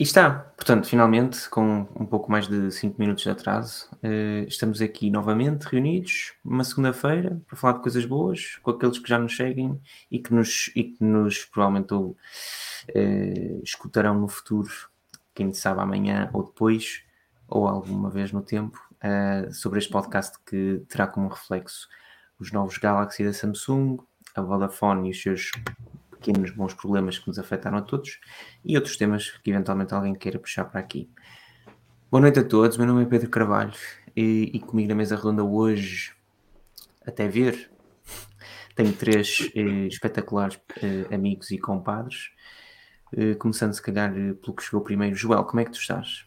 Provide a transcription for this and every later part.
E está, portanto, finalmente, com um pouco mais de 5 minutos de atraso, uh, estamos aqui novamente reunidos, uma segunda-feira, para falar de coisas boas, com aqueles que já nos seguem e que nos, e que nos provavelmente uh, escutarão no futuro, quem sabe amanhã ou depois, ou alguma vez no tempo, uh, sobre este podcast que terá como reflexo os novos Galaxy da Samsung, a Vodafone e os seus pequenos bons problemas que nos afetaram a todos e outros temas que eventualmente alguém queira puxar para aqui. Boa noite a todos, meu nome é Pedro Carvalho e, e comigo na mesa redonda hoje, até ver, tenho três eh, espetaculares eh, amigos e compadres. Eh, começando se calhar eh, pelo que chegou primeiro. Joel, como é que tu estás?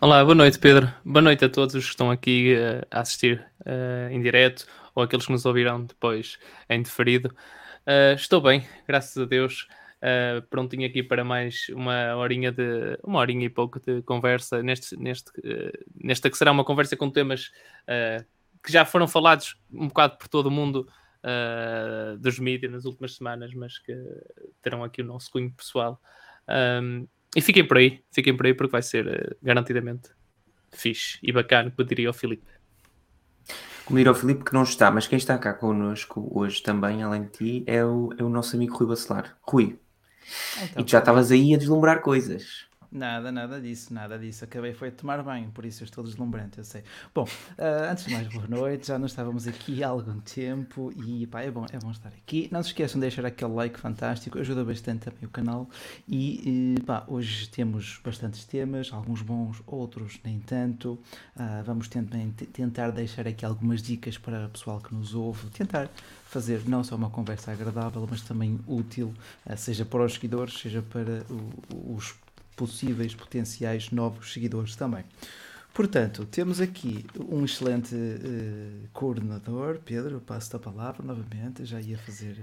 Olá, boa noite Pedro. Boa noite a todos os que estão aqui uh, a assistir uh, em direto ou aqueles que nos ouvirão depois em deferido. Uh, estou bem, graças a Deus. Uh, prontinho aqui para mais uma horinha de uma horinha e pouco de conversa neste, neste, uh, nesta que será uma conversa com temas que já foram falados um bocado por todo o mundo dos mídias nas últimas semanas, mas que terão aqui o nosso cunho pessoal. Um, e fiquem por aí, fiquem por aí porque vai ser garantidamente fixe e bacana, como diria o Filipe. Como diria o Filipe, que não está, mas quem está cá connosco hoje também, além de ti, é o, é o nosso amigo Rui Bacelar. Rui, então, e tu já estavas aí a deslumbrar coisas. Nada, nada disso, nada disso. Acabei foi de tomar banho, por isso eu estou deslumbrante, eu sei. Bom, uh, antes de mais, boa noite. Já não estávamos aqui há algum tempo e pá, é bom, é bom estar aqui. Não se esqueçam de deixar aquele like fantástico, ajuda bastante também o canal. E pá, hoje temos bastantes temas, alguns bons, outros nem tanto. Uh, vamos também tentar deixar aqui algumas dicas para o pessoal que nos ouve, tentar fazer não só uma conversa agradável, mas também útil, uh, seja para os seguidores, seja para o, os possíveis potenciais novos seguidores também. Portanto, temos aqui um excelente uh, coordenador. Pedro, passo-te a palavra novamente. já ia fazer.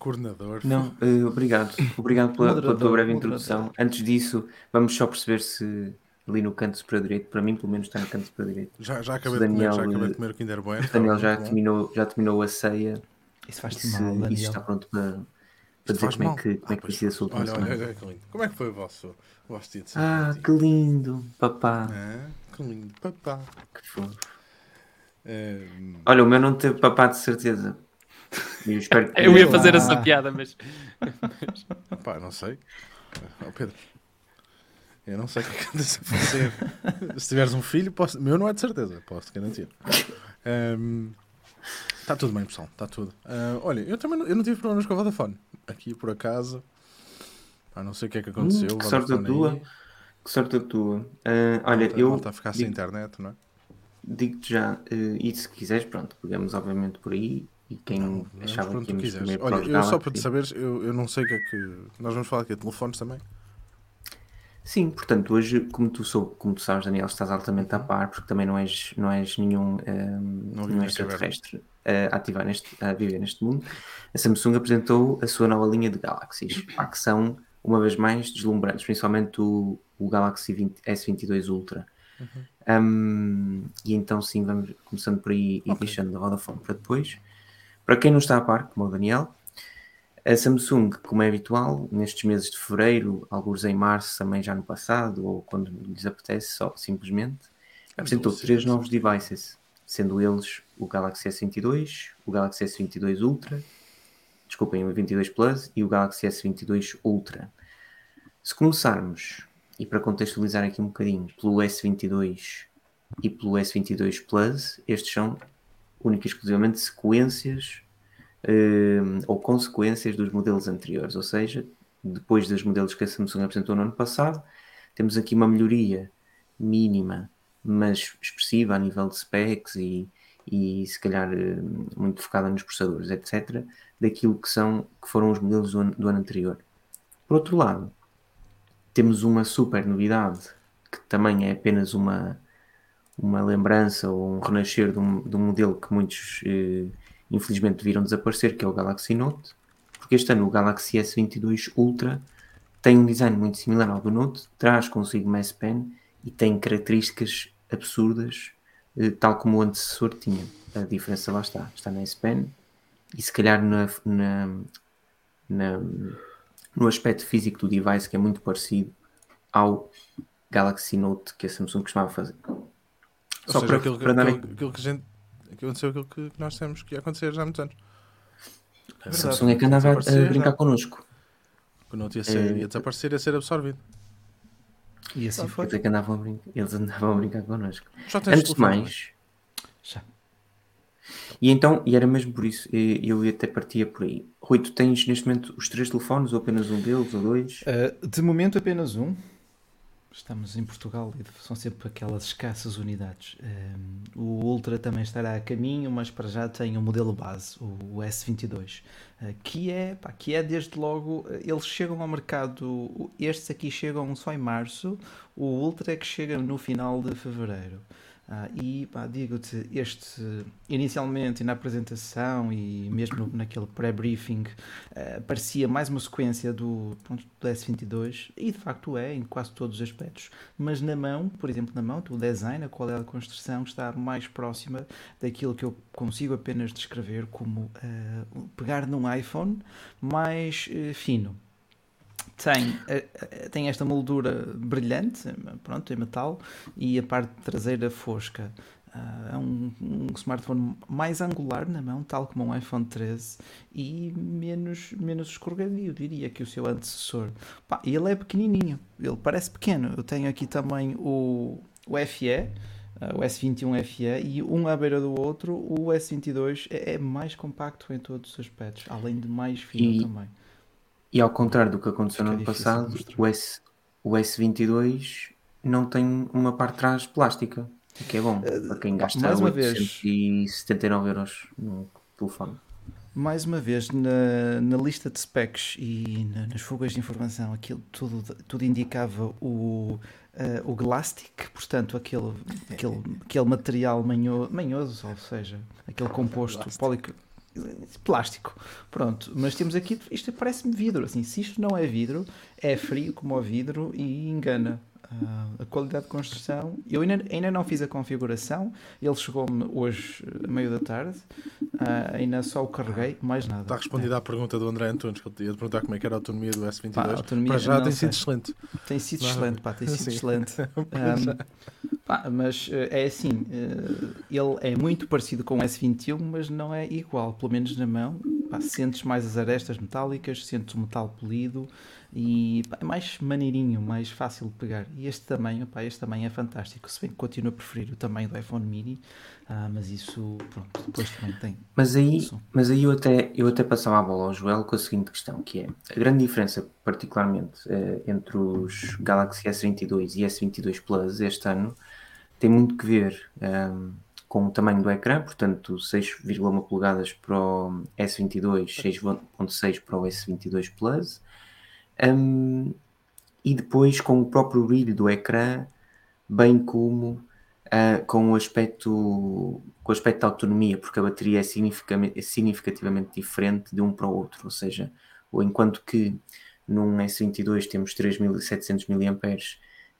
Coordenador. Não, uh, obrigado. Obrigado pela, pela tua breve introdução. Antes disso, vamos só perceber se ali no canto superior direito, para mim, pelo menos, está no canto superior direito. Já, já, acabei, Daniel, de comer, já acabei de comer o Kinder Bueno. Daniel já terminou, já terminou a ceia. Isso faz-te mal, Daniel. Isso está pronto para, para dizer como é, que, como é que tem sido a sua última olha, olha, olha, que lindo. Como é que foi o vosso, o vosso dia de Ah, que lindo, papá. É, que lindo, papá. Que fofo. É... Olha, o meu não teve papá de certeza. Eu, espero que... eu ia fazer ah. essa piada, mas. Pá, não sei. Oh, Pedro. Eu não sei o que é que andas a fazer. Se tiveres um filho, posso... meu não é de certeza, posso garantir. Um... Está tudo bem, pessoal, está tudo. Uh, olha, eu também não, eu não tive problemas com a Vodafone. Aqui por acaso, ah, não sei o que é que aconteceu. Hum, que sorte a tua. Que sorte a tua. Uh, olha, volta, eu. Volta a ficar sem internet, não é? Digo-te já, uh, e se quiseres, pronto, pegamos obviamente por aí. E quem não, achava que íamos Olha, eu só para te saberes, eu, eu não sei o que é que. Nós vamos falar aqui de telefones também. Sim, portanto, hoje, como tu, sou, como tu sabes, Daniel, estás altamente a par, porque também não és, não és nenhum um, não nenhum extraterrestre a, ativar neste, a viver neste mundo. A Samsung apresentou a sua nova linha de Galaxies, que são, uma vez mais, deslumbrantes, principalmente o, o Galaxy 20, S22 Ultra. Uhum. Um, e então, sim, vamos começando por aí e okay. deixando da Vodafone para depois. Para quem não está a par, como o Daniel, a Samsung, como é habitual, nestes meses de fevereiro, alguns em março, também já no passado, ou quando lhes apetece, só simplesmente, apresentou três novos devices, sendo eles o Galaxy S22, o Galaxy S22 Ultra, desculpem, o 22 Plus e o Galaxy S22 Ultra. Se começarmos, e para contextualizar aqui um bocadinho, pelo S22 e pelo S22 Plus, estes são única e exclusivamente sequências uh, ou consequências dos modelos anteriores, ou seja, depois dos modelos que a Samsung apresentou no ano passado, temos aqui uma melhoria mínima, mas expressiva a nível de specs e, e se calhar uh, muito focada nos processadores, etc., daquilo que, são, que foram os modelos do ano, do ano anterior. Por outro lado, temos uma super novidade que também é apenas uma, uma lembrança ou um renascer de um, de um modelo que muitos eh, infelizmente viram desaparecer, que é o Galaxy Note, porque este ano o Galaxy S22 Ultra tem um design muito similar ao do Note, traz consigo uma Pen e tem características absurdas, eh, tal como o antecessor tinha. A diferença lá está, está na S Pen e se calhar na, na, na, no aspecto físico do device que é muito parecido ao Galaxy Note que a Samsung costumava fazer. Só seja, para, aquilo, para dar... aquilo, aquilo que a gente aconteceu aquilo que nós temos que ia acontecer já há muitos anos. A Samsung é que andava a, a brincar já. connosco. O Note ia, ser, é... ia desaparecer, ia ser absorvido. E assim foi. Que andavam a brincar, eles andavam a brincar connosco. Antes de mais. Já. E então, e era mesmo por isso, eu até partia por aí. Rui, tu tens neste momento os três telefones ou apenas um deles ou dois? Uh, de momento apenas um. Estamos em Portugal e são sempre aquelas escassas unidades. Um, o Ultra também estará a caminho, mas para já tem o modelo base, o S22, uh, que é, pá, que é desde logo, eles chegam ao mercado, estes aqui chegam só em março, o Ultra é que chega no final de fevereiro. Ah, e digo-te, este inicialmente na apresentação e mesmo naquele pré-briefing uh, parecia mais uma sequência do, pronto, do S22 e de facto é em quase todos os aspectos. Mas na mão, por exemplo, na mão, o design, a qualidade de construção está mais próxima daquilo que eu consigo apenas descrever como uh, pegar num iPhone mais uh, fino tem, eh, eh, tem esta moldura brilhante, pronto, em metal, e a parte traseira fosca. Uh, é um, um, smartphone mais angular na mão, tal como um iPhone 13, e menos, menos escorregadio, diria, que o seu antecessor. Pá, ele é pequenininho, ele parece pequeno. Eu tenho aqui também o, o FE, uh, o S21 FE, e um à beira do outro, o S22 é, é mais compacto em todos os aspectos, além de mais fino e... também e ao contrário do que aconteceu no é ano passado, o, S, o S22 não tem uma parte de trás plástica, o que é bom uh, para quem gasta mais uma 879 vez, euros no telefone. Mais uma vez, na, na lista de specs e na, nas fugas de informação, aquilo tudo, tudo indicava o, uh, o Glastic, portanto, aquele, aquele, aquele material manho, manhoso, ou seja, aquele composto polic, plástico. Pronto, mas temos aqui, isto parece-me vidro. Assim, se isto não é vidro, é frio como o vidro e engana. Uh, a qualidade de construção, eu ainda, ainda não fiz a configuração, ele chegou-me hoje, a meio da tarde, uh, ainda só o carreguei, mais nada. Está respondida é. à pergunta do André Antunes, que ele ia perguntar como é que era a autonomia do S22. Pá, autonomia, Para já tem sido excelente. Tem sido excelente, pá, tem sido Sim. excelente. Um, pá, mas uh, é assim, ele é muito parecido com o S21, mas não é igual, pelo menos na mão. Pá, sentes mais as arestas metálicas, sentes o metal polido e pá, é mais maneirinho, mais fácil de pegar. E este tamanho, pá, este tamanho é fantástico. Se bem que continuo a preferir o tamanho do iPhone mini, ah, mas isso, pronto, depois também tem. Mas aí, mas aí eu, até, eu até passava a bola ao Joel com a seguinte questão, que é a grande diferença, particularmente eh, entre os Galaxy S22 e S22 Plus este ano, tem muito que ver um, ehm, com o tamanho do ecrã, portanto 6,1 polegadas para o S22, 6.6 para o S22 Plus, um, e depois com o próprio brilho do ecrã, bem como uh, com o aspecto com o aspecto da autonomia, porque a bateria é significativamente diferente de um para o outro, ou seja, enquanto que num S22 temos 3700 mAh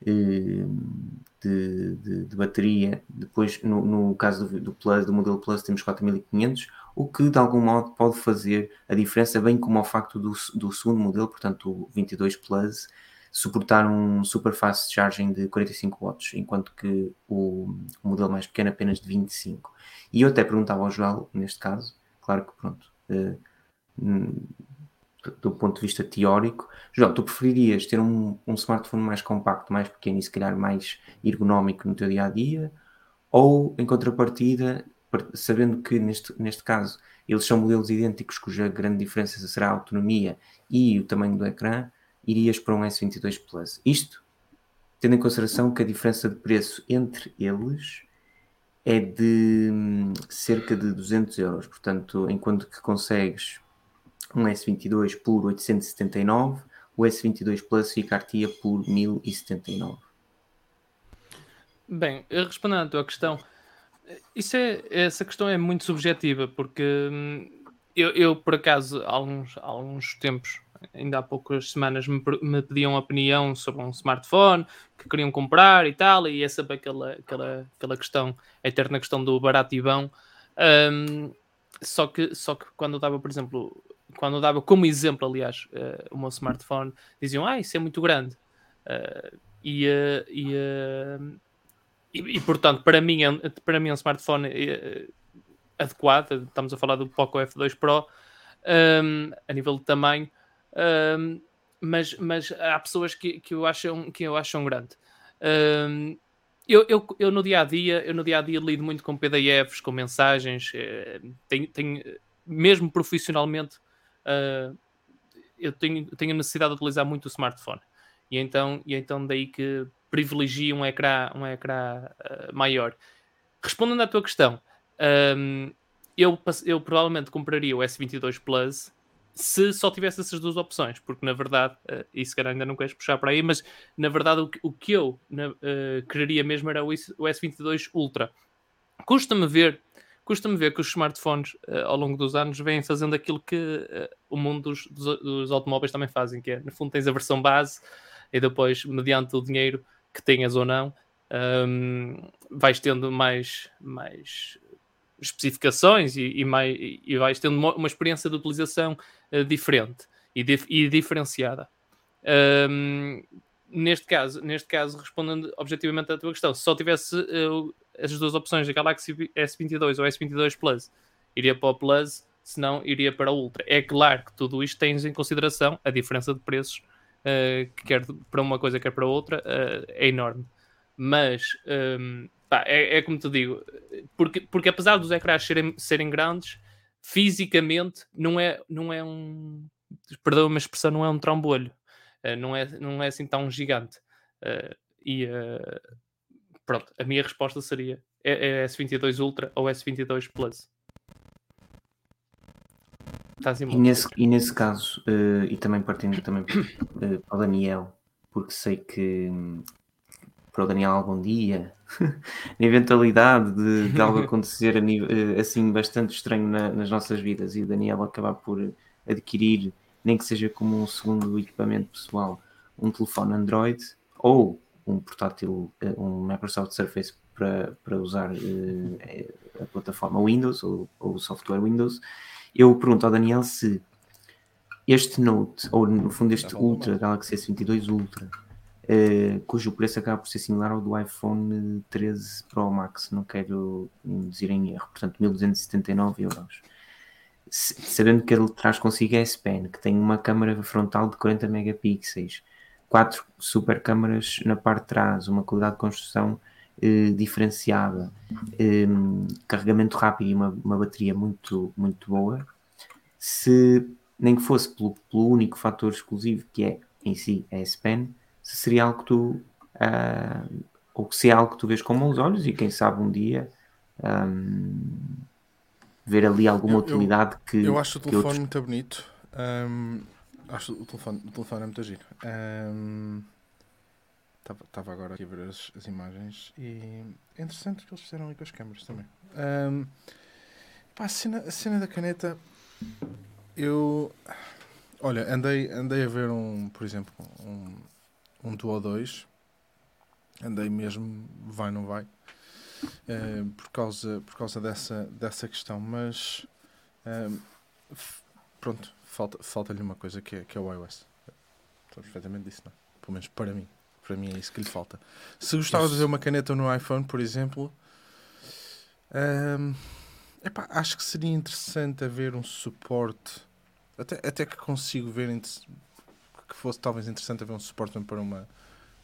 de, de, de, bateria, depois no, no caso do, do, Plus, do modelo Plus temos 4500, o que de algum modo pode fazer a diferença, bem como ao facto do, do segundo modelo, portanto o 22 Plus, suportar um super fast charging de 45 watts, enquanto que o, o modelo mais pequeno apenas de 25. E eu até perguntava ao João, neste caso, claro que pronto, uh, do ponto de vista teórico, João, tu preferirias ter um, um smartphone mais compacto, mais pequeno e se calhar mais ergonómico no teu dia a dia? Ou, em contrapartida, sabendo que neste, neste caso eles são modelos idênticos, cuja grande diferença será a autonomia e o tamanho do ecrã, irias para um S22 Plus. Isto tendo em consideração que a diferença de preço entre eles é de hum, cerca de 200 euros. Portanto, enquanto que consegues um S22 por 879, o S22 Plus ficar-te por 1079. Bem, respondendo à tua questão, isso é, essa questão é muito subjetiva, porque hum, eu, eu por acaso, há alguns, há alguns tempos, ainda há poucas semanas, me, me pediam opinião sobre um smartphone que queriam comprar e tal, e é sempre aquela, aquela, aquela questão, a eterna questão do barato e bom. Um, só que, só que quando eu dava, por exemplo, quando dava como exemplo, aliás, uh, o meu smartphone, diziam, ah, isso é muito grande. Uh, e, uh, e, e, e, portanto, para mim, é, para mim é um smartphone adequado. Estamos a falar do Poco F2 Pro um, a nível de tamanho, um, mas, mas há pessoas que, que, eu, acham, que eu acham grande. Um, eu, eu, eu, no dia a dia, eu no dia a dia lido muito com PDFs, com mensagens, eh, tenho, tenho, mesmo profissionalmente, uh, eu tenho, tenho a necessidade de utilizar muito o smartphone. E então, e então daí que privilegio um ecrã, um ecrã uh, maior. Respondendo à tua questão, um, eu, eu provavelmente compraria o S22 Plus se só tivesse essas duas opções, porque na verdade, uh, e se calhar ainda não queres puxar para aí, mas na verdade o que, o que eu uh, quereria mesmo era o S22 Ultra. Custa-me ver, custa-me ver que os smartphones uh, ao longo dos anos vêm fazendo aquilo que uh, o mundo dos, dos, dos, automóveis também fazem, que é, no fundo tens a versão base e depois, mediante o dinheiro que tenhas ou não, um, vais tendo mais, mais especificações e, e, mais, e vais tendo uma, uma experiência de utilização uh, diferente e, dif, e diferenciada. Um, neste caso, neste caso, respondendo objetivamente à tua questão, se só tivesse uh, as duas opções, a Galaxy S22 ou S22 Plus, iria para o Plus, se não, iria para o Ultra. É claro que tudo isto tens em consideração a diferença de preços, uh, que quer para uma coisa, quer para outra, uh, é enorme. Mas um, Pá, é, é, como te digo, porque, porque apesar dos ecrãs serem, serem grandes, fisicamente não é, não é um. Perdão uma expressão, não é um trambolho. Uh, não, é, não é assim tão gigante. E pronto, a minha resposta seria é, é S22 Ultra ou S22 Plus. E, nesse, e nesse caso, e também partindo também para o Daniel, porque sei que para o Daniel algum dia, na eventualidade de, de algo acontecer nível, eh, assim bastante estranho na, nas nossas vidas e o Daniel acabar por adquirir, nem que seja como um segundo equipamento pessoal, um telefone Android ou um portátil, eh, um Microsoft Surface para, para usar uh, a plataforma Windows ou, ou o software Windows, eu pergunto ao Daniel se este Note, ou no fundo este Ultra, Galaxy S22 Ultra, uh, cujo preço acaba por ser similar ao do iPhone 13 Pro Max, não quero induzir em erro, portanto 1279 euros. Sabendo que ele traz consigo a S-Pen, que tem uma câmera frontal de 40 megapixels, quatro super câmaras na parte de trás, uma qualidade de construção uh, diferenciada, um, carregamento rápido e uma, uma, bateria muito, muito boa, se nem que fosse pelo, pelo único fator exclusivo que é em si a S-Pen, se seria algo que tu uh, ou se é algo que tu vês com bons olhos e quem sabe um dia um, ver ali alguma eu, utilidade que eu acho o telefone outros... muito bonito. Um, acho o telefone, o telefone é muito giro estava um, agora aqui a ver as, as, imagens e é interessante o que eles fizeram ali com as câmeras também um, pá, a, cena, a cena da caneta eu olha andei, andei a ver um por exemplo um, um Duo 2. Andei mesmo, vai não vai, uh, por causa, por causa dessa, dessa questão. Mas uh, pronto, falta-lhe falta uma coisa que é, que é o iOS. Estou perfeitamente disso, não? É? Pelo menos para mim. Para mim é isso que lhe falta. Se gostava de ver uma caneta no iPhone, por exemplo, um, epá, acho que seria interessante haver um suporte. Até, até que consigo ver que fosse talvez interessante haver um suporte para uma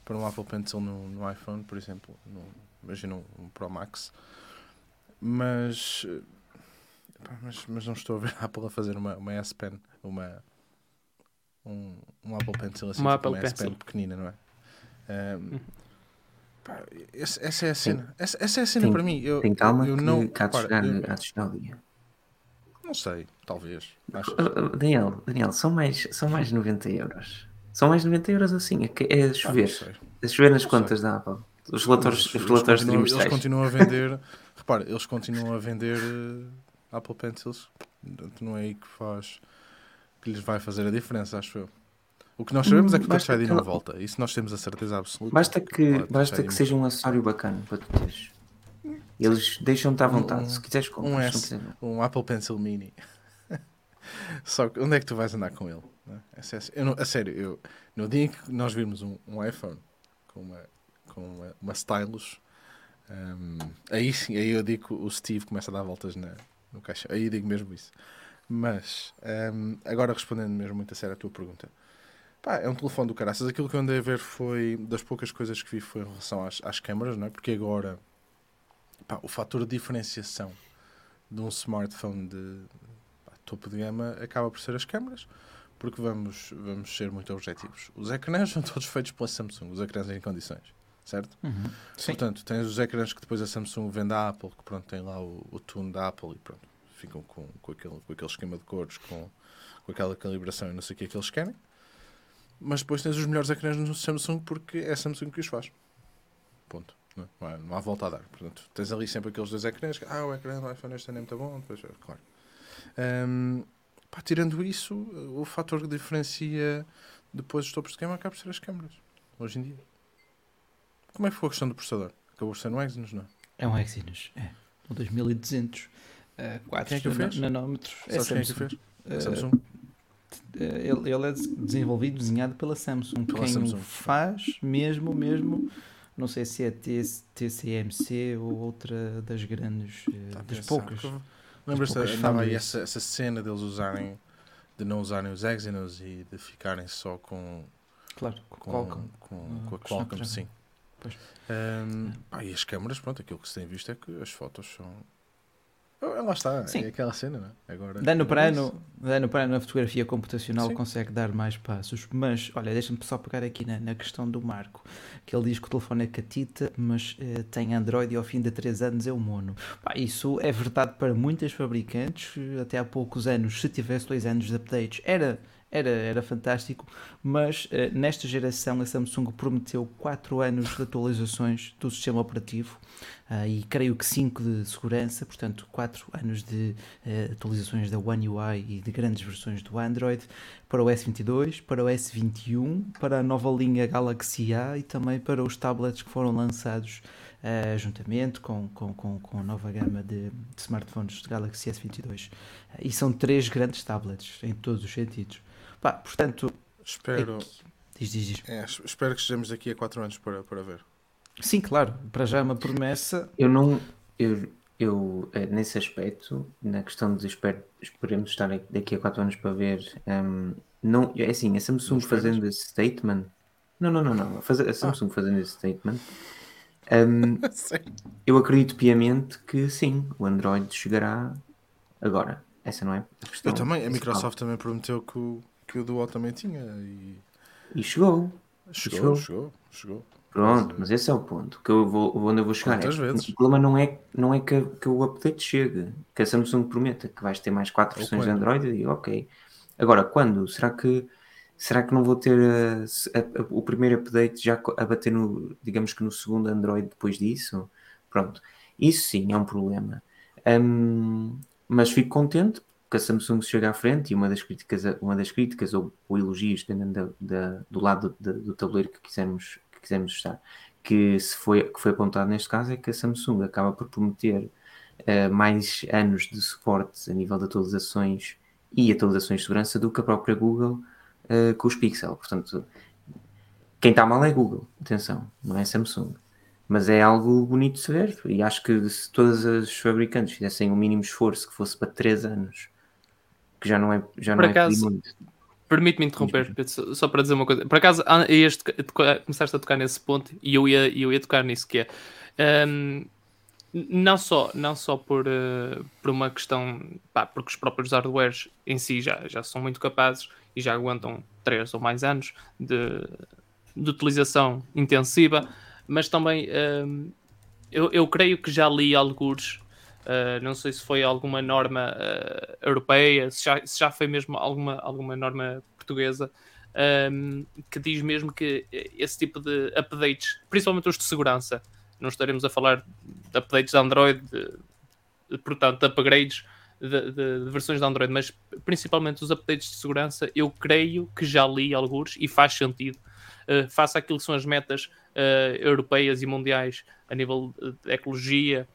para um Apple Pencil no, no iPhone, por exemplo, no, imagina um, um, Pro Max, mas, mas, mas não estou a ver a Apple a fazer uma, uma S Pen, uma um, um Apple Pencil assim, uma, tipo Apple uma S Pen pequenina, não é? Um, pá, essa, essa, é a cena. Essa, essa é a cena tem, para mim. Eu, tem calma eu, eu não, cá de chegar, eu, há de chegar o dia. Não sei, talvez. Acho. Daniel, Daniel, são mais, são mais 90 euros. São mais 90 euros assim, é, é chover. Ah, é chover nas não contas sei. da Apple. Os relatórios, os relatórios continuam, Eles continuam a vender, repara, eles continuam a vender uh, Apple Pencils. Não é aí que faz que lhes vai fazer a diferença, acho eu. O que nós sabemos é que o Touch ID não volta. Isso nós temos a certeza absoluta. Basta que, basta que seja um acessório bacana para tu teres. Eles deixam-te à vontade. Um, se quiseres comprar. Um, um Apple Pencil Mini. Só que onde é que tu vais andar com ele? É? Eu não, a sério, eu, no dia em que nós vimos um, um iPhone com uma, com uma, uma stylus, um, aí sim, aí eu digo que o Steve começa a dar voltas na, no caixa. Aí digo mesmo isso. Mas, um, agora respondendo mesmo muito a sério a tua pergunta. Pá, é um telefone do caraças. Aquilo que eu andei a ver foi, das poucas coisas que vi foi em relação às, às câmaras, não é? Porque agora, pá, o fator de diferenciação de um smartphone de pá, topo de gama acaba por ser as câmaras. Porque vamos, vamos ser muito objetivos. Os ecrãs são todos feitos pela Samsung, os ecrãs em condições certo? Uhum. Portanto, tens os ecrãs que depois a Samsung vende à Apple, que pronto, tem lá o, o tune da Apple e pronto, ficam com, com, aquele, com aquele esquema de cores, com, com aquela calibração e não sei o que é que eles querem. Mas depois tens os melhores ecrãs no Samsung porque é Samsung que os faz. Ponto. Não, é? não há volta a dar. Portanto, tens ali sempre aqueles dois ecrãs. Que, ah, o ecrã do iPhone este é muito bom. Depois, é, claro. Um, pá, tirando isso, o fator que diferencia depois os topos de gama acaba por ser as câmaras. Hoje em dia. Como é que foi a questão do processador? Acabou por ser um Exynos, não é? É um Exynos, é. Um 2200. Uh, 4 quem é que nanómetros. É Sabes quem é que fez? Uh, Samsung. Ele, ele, é desenvolvido, desenhado pela Samsung. Pela quem Samsung. faz, mesmo, mesmo, não sei se é TCMC ou outra das grandes, eh, tá das poucas. Lembras-te, andava aí essa, essa cena deles usarem, de não usarem os Exynos e de ficarem só com... Claro, com, com, Qualcomm. Com, com a Qualcomm, sim. Pois. Um, pá, e as câmaras, pronto, aquilo que se tem visto é que as fotos são. Lá está, Sim. é aquela cena, não é? Agora, dano para ano, dano para ano a fotografia computacional Sim. consegue dar mais passos, mas olha, deixa-me só pegar aqui na, na, questão do Marco, que ele diz que o telefone é catita, mas uh, tem Android e ao fim de 3 anos é o mono. Pá, isso é verdade para muitas fabricantes, até há poucos anos, se tivesse 2 anos de updates, era era, era fantástico, mas uh, nesta geração a Samsung prometeu 4 anos de atualizações do sistema operativo uh, e creio que 5 de segurança, portanto 4 anos de uh, atualizações da One UI e de grandes versões do Android para o S22, para o S21, para a nova linha Galaxy A e também para os tablets que foram lançados Uh, juntamente com, com, com, com, a nova gama de, de smartphones de Galaxy S22. Uh, e são três grandes tablets em todos os sentidos. Pá, portanto, espero, aqui... diz, diz, diz. É, espero que estejamos daqui a 4 anos para, para ver. Sim, claro, para já é uma promessa. Eu não, eu, eu eh, nesse aspecto, na questão de espero, esperemos estar daqui a 4 anos para ver, um, não, é assim, a Samsung fazendo esse statement, não, não, não, não, a Samsung ah. fazendo esse statement, um, eu acredito piamente que sim, o Android chegará agora. Essa não é a questão. Eu também, a Microsoft também prometeu que o, que o Duo também tinha e, e chegou. Chegou, chegou, chegou. chegou. Pronto, mas esse é o ponto que eu vou, onde eu vou chegar. É, vezes? O problema não é, não é que, que o update chegue, que a Samsung prometa que vais ter mais quatro versões de Android e ok. Agora, quando? Será que será que não vou ter a, a, a, o primeiro update já a bater no, digamos que no segundo Android depois disso? Pronto, isso sim é um problema. Um, mas fico contente que a Samsung chega à frente e uma das críticas, uma das críticas ou, ou elogios, dependendo da, da, do lado do, do tabuleiro que quisermos, que quisermos estar, que, se foi, que foi apontado neste caso é que a Samsung acaba por prometer uh, mais anos de suporte a nível de atualizações e atualizações de segurança do que a própria Google uh, com os Pixel. Portanto, quem está mal é Google, atenção, não é Samsung mas é algo bonito de se ver e acho que se todas as fabricantes fizessem o um mínimo esforço que fosse para 3 anos que já não é já Por não é acaso, é muito permite-me interromper Pedro, só para dizer uma coisa. Por acaso este, começaste a tocar nesse ponto e eu ia, eu ia tocar nisso que é um, não só, não só por, uh, por uma questão pá, porque os próprios hardwares em si já, já são muito capazes e já aguentam 3 ou mais anos de, de utilização intensiva mas também uh, eu, eu creio que já li alguns, uh, não sei se foi alguma norma uh, europeia, se já, se já foi mesmo alguma, alguma norma portuguesa, um, que diz mesmo que esse tipo de updates, principalmente os de segurança, não estaremos a falar de updates de Android, de, de, portanto, de upgrades de, de, versões de Android, mas principalmente os updates de segurança, eu creio que já li alguns e faz sentido. Uh, face àquilo que são as metas europeias e mundiais a nível de ecologia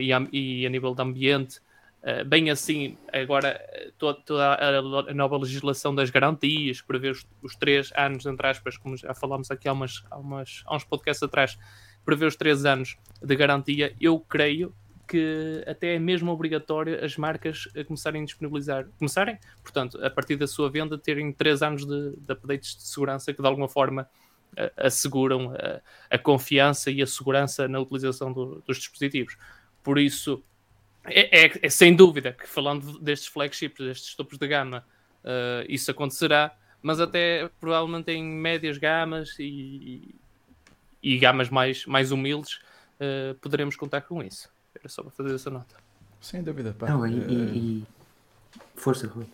e, a, e, a, nível de ambiente, Uh, bem assim, agora toda, toda a, a, nova legislação das garantias, prevê os, os três anos, entre aspas, como já falámos aqui há, umas, há, umas, há uns podcasts atrás, prevê os três anos de garantia, eu creio que até é mesmo obrigatório as marcas a começarem a disponibilizar, começarem, portanto, a partir da sua venda, terem três anos de, de updates de segurança que de alguma forma asseguram a, a, confiança e a segurança na utilização do, dos dispositivos. Por isso, é, é, é, sem dúvida que falando destes flagships, destes topos de gama, uh, isso acontecerá, mas até provavelmente em médias gamas e, e, e gamas mais, mais humildes uh, poderemos contar com isso. Era só para fazer essa nota. Sem dúvida, pá. Não, e, e, e... Força, Rui.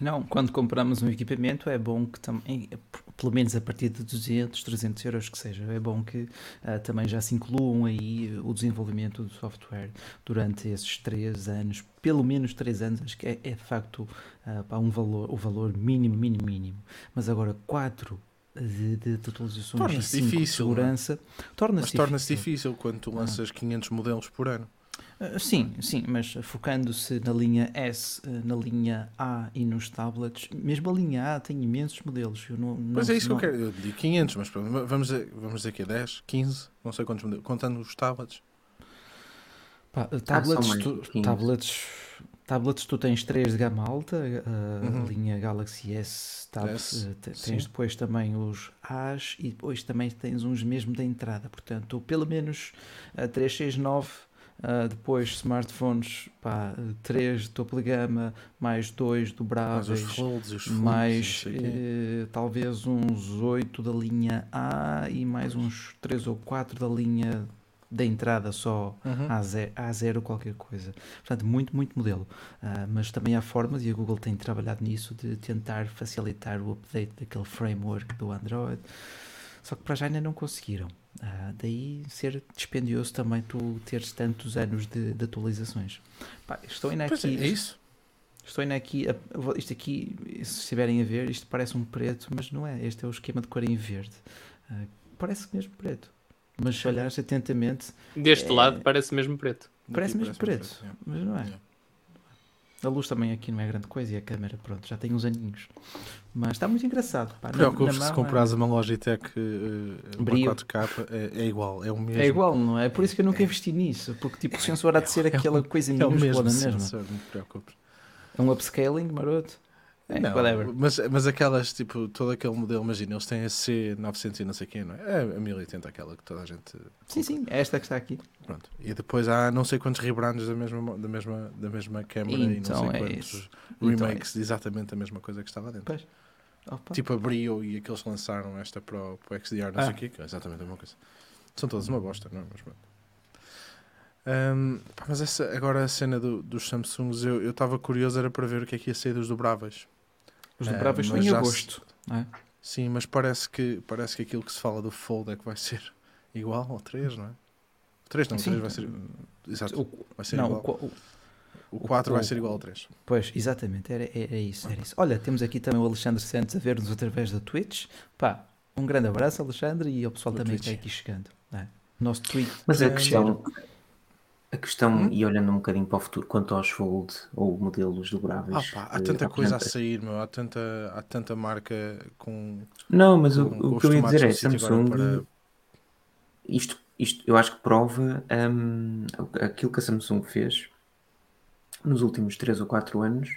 Não, quando compramos um equipamento é bom que também, pelo menos a partir de 200, 300 euros que seja, é bom que uh, também já se incluam aí o desenvolvimento do software durante esses 3 anos, pelo menos 3 anos, acho que é, é de facto uh, um valor, o valor mínimo, mínimo, mínimo. Mas agora 4 de, de, de atualizações torna-se difícil, de segurança, torna-se difícil. torna-se difícil quando tu lanças ah. 500 modelos por ano. Uh, sim, sim, mas focando-se na linha S, uh, na linha A e nos tablets, mesmo a linha A tem imensos modelos. Eu não, não, mas é isso não... que eu quero. Eu digo 500, mas vamos dizer, vamos dizer que é 10, 15, não sei quantos modelos, contando os tablets. Pá, ah, tablets, ah, tu, tablets, tablets, tu tens 3 de gama alta, a uhum. linha Galaxy S, tab, S tens sim. depois também os As e depois também tens uns mesmo da entrada. Portanto, pelo menos a 369 Uh, depois smartphones, pá, 3 de topo de gama, mais 2 dobráveis, mais, folds, folds, mais eh, talvez uns 8 da linha A e mais uns 3 ou 4 da linha da entrada só uhum. A0, A0 qualquer coisa. Portanto, muito, muito modelo. Uh, mas também há formas, e a Google tem trabalhado nisso, de tentar facilitar o update daquele framework do Android. Só que para já ainda não conseguiram. Uh, daí ser dispendioso também tu teres tantos anos de, de atualizações. Pá, estou ainda aqui. É, é, isso? Estou ainda aqui. Isto aqui, se estiverem a ver, isto parece um preto, mas não é. Este é o esquema de cor em verde. Uh, parece mesmo preto. Mas se olhares atentamente. Deste é... lado parece mesmo preto. Parece mesmo preto, preto é. mas não é. É. A luz também aqui não é grande coisa e a câmera, pronto, já tem uns aninhos. Mas está muito engraçado. Preocupe-se se comprares é... uma Logitech uh, uma 4K, é, é, igual, é o mesmo. É igual, não é? É por isso que eu nunca é. investi nisso, porque tipo, o sensor há de ser aquela coisa minúscula, não é mesmo? Sensor, não te preocupes. É um upscaling maroto. É, não, whatever. Mas, mas aquelas, tipo, todo aquele modelo, imagina, eles têm a C900 e não sei quem, não é? É a 1080 aquela que toda a gente. Sim, sim, é esta que está aqui. Pronto. E depois há não sei quantos rebrands da mesma, da mesma, da mesma câmera então, e não então sei é quantos isso. Então remakes então é de exatamente a mesma coisa que estava dentro. Pois. Tipo a Brio e aqueles lançaram esta para o, para o XDR, não ah. sei o quê, que é exatamente a mesma coisa. São todas uma bosta, não é? Mas pronto. Um, mas essa, agora a cena do, dos Samsungs, eu estava curioso era para ver o que é que ia sair dos dobráveis. Os dobráveis uh, são em agosto. Se... É? Sim, mas parece que, parece que aquilo que se fala do Fold é que vai ser igual ao 3, não é? O 3 não, o 3 vai ser. Exato. O, vai ser não, igual. O, o 4 o, vai ser igual ao 3. Pois, exatamente, era, era, isso, era isso. Olha, temos aqui também o Alexandre Santos a ver-nos através da Twitch. Pá, um grande abraço, Alexandre, e ao pessoal o também Twitch. que está aqui chegando. É? Nosso tweet. Mas a questão, a questão, hum? e olhando um bocadinho para o futuro, quanto aos Fold ou modelos dobráveis. Ah, pá, há tanta coisa a sair, meu, há tanta, há tanta marca com. Não, mas com, o, o que eu ia dizer é: Samsung. Para... Isto, isto eu acho que prova um, aquilo que a Samsung fez nos últimos 3 ou 4 anos,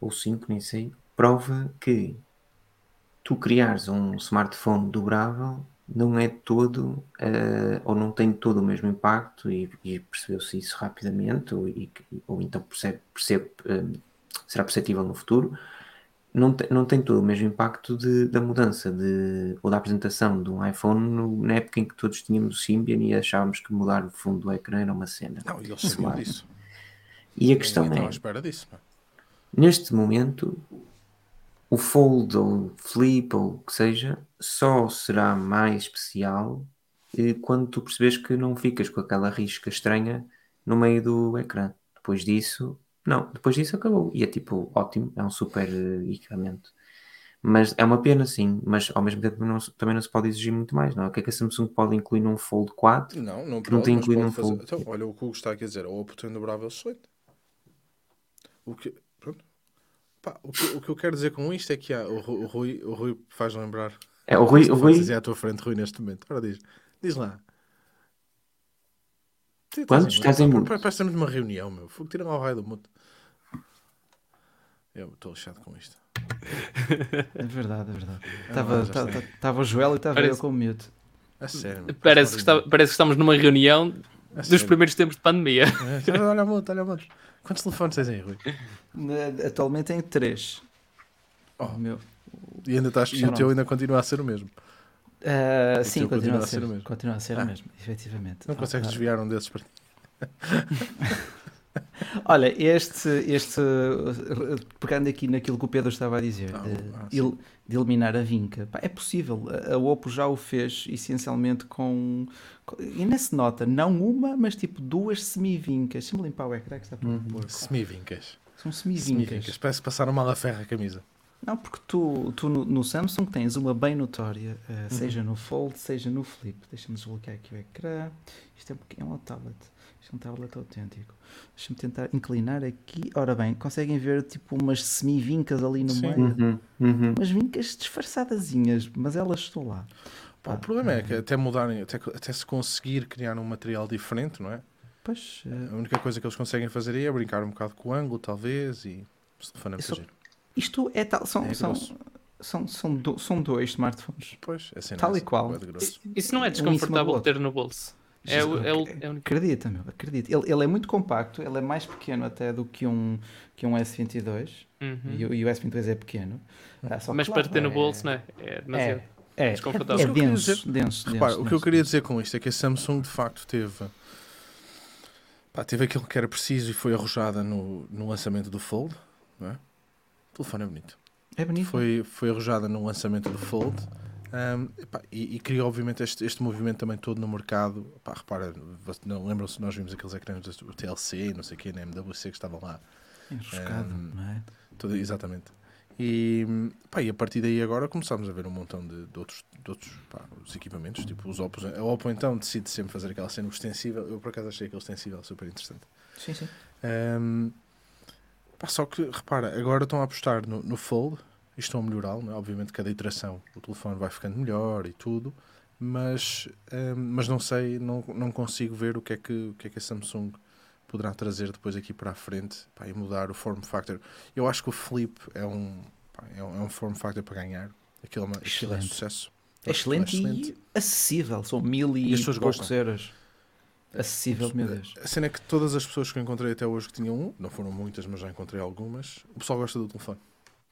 ou 5, nem sei, prova que tu criares um smartphone dobrável não é todo, uh, ou não tem todo o mesmo impacto, e, e percebeu-se isso rapidamente, ou, e, ou então percebe, percebe uh, será perceptível no futuro, não, te, não tem todo o mesmo impacto de, da mudança de, ou da apresentação de um iPhone no, na época em que todos tínhamos o Symbian e achávamos que mudar o fundo do ecrã era uma cena. Não, eles sabiam disso. E a questão é, espera disso, neste momento, o fold ou flip ou o que seja, só será mais especial eh, quando tu percebes que não ficas com aquela risca estranha no meio do ecrã. Depois disso, não, depois disso acabou. E é tipo, ótimo, é um super uh, equipamento. Mas é uma pena, sim, mas ao mesmo tempo não, também não se pode exigir muito mais, não? O que é que a Samsung pode incluir num Fold 4? Não, não, pode, não tem incluído num fazer... Fold. Então, olha o que o Hugo está aqui a dizer, a Oppo tem dobrável excelente. o que. Pá, o, que, o que eu quero dizer com isto é que há, o, o, Rui, o Rui faz lembrar. É, o Rui. O Rui... à tua frente, Rui, neste momento. Ora, diz, diz lá. Quando estás em mundo? Parece que numa reunião, meu. Fogo, tira ao raio do mundo. Eu estou lixado com isto. É verdade, é verdade. Estava o Joel e estava eu com o mute. A sério. Parece que, está, parece que estamos numa reunião a dos sério? primeiros tempos de pandemia. É, olha a moto, olha a moto. Quantos telefones tens aí, Rui? Atualmente tenho três. Oh. meu. E, ainda estás, e o teu ainda continua a ser o mesmo. Uh, sim, continua, continua, a ser, o mesmo. Continua a ser ah. o mesmo, efetivamente. Não consegues ah, desviar um desses para Olha, este, este, pegando aqui naquilo que o Pedro estava a dizer, ah, de, ah, de, eliminar a vinca, pá, é possível. A, Oppo já o fez essencialmente com, com, E se nota, não uma, mas tipo duas semi-vincas. Deixa-me limpar o ecrã que está por uhum. Semi-vincas. São semi-vincas. Semi Parece que passaram mal a ferro a camisa. Não, porque tu, tu no, no Samsung tens uma bem notória, uh, uhum. seja no Fold, seja no Flip. Deixa-me desbloquear aqui o ecrã. Isto é um, é um tablet. Isto é um tablet autêntico. Deixa-me tentar inclinar aqui. Ora bem, conseguem ver tipo umas semi-vincas ali no Sim. meio? Uhum, uhum. Umas vincas disfarçadazinhas, mas elas estão lá. Pá, o problema é que até mudarem, até, até se conseguir criar um material diferente, não é? Pois, uh... A única coisa que eles conseguem fazer é brincar um bocado com o ângulo, talvez, e o telefone é muito giro. Isto é tal. São, é são, são, são, do, são dois smartphones. Pois, é tal e qual. Isso não é desconfortável um ter no bolso. É, o, é, o, é Acredita, meu, acredita. Ele, ele é muito compacto, ele é mais pequeno até do que um, que um S22 uhum. e, o, e o S22 é pequeno. Ah, Mas para ter no é bolso, não é? É demasiado é, é, desconfortável. É, denso, denso, denso, Repara, denso, O que eu queria dizer com isto é que a Samsung de facto teve. Pá, teve aquilo que era preciso e foi arrojada no, no lançamento do Fold. Não é? O telefone é bonito. É bonito. Foi, foi arrojada no lançamento do Fold. Um, epá, e, e criou, obviamente, este, este movimento também todo no mercado. Epá, repara, lembram-se nós vimos aqueles ecrãs do TLC, não sei o que, na MWC que estavam lá. Enroscado, um, não é? Todo, exatamente. E, pá, e a partir daí agora começámos a ver um montão de, de outros, de outros pá, os equipamentos, tipo os Oppo. A Oppo então decide sempre fazer aquela cena extensível. Eu por acaso achei aquele extensível super interessante. Sim, sim. Um, Pá, só que, repara, agora estão a apostar no, no Fold estão a melhorá-lo. É? Obviamente, cada iteração o telefone vai ficando melhor e tudo, mas, um, mas não sei, não, não consigo ver o que, é que, o que é que a Samsung poderá trazer depois aqui para a frente pá, e mudar o form factor. Eu acho que o Flip é um, pá, é um, é um form factor para ganhar. Aquilo é, uma, aquilo é sucesso. É excelente, é excelente, e acessível. São mil e, e poucos euros acessível, meu Deus. A cena é que todas as pessoas que eu encontrei até hoje que tinham um, não foram muitas, mas já encontrei algumas, o pessoal gosta do telefone.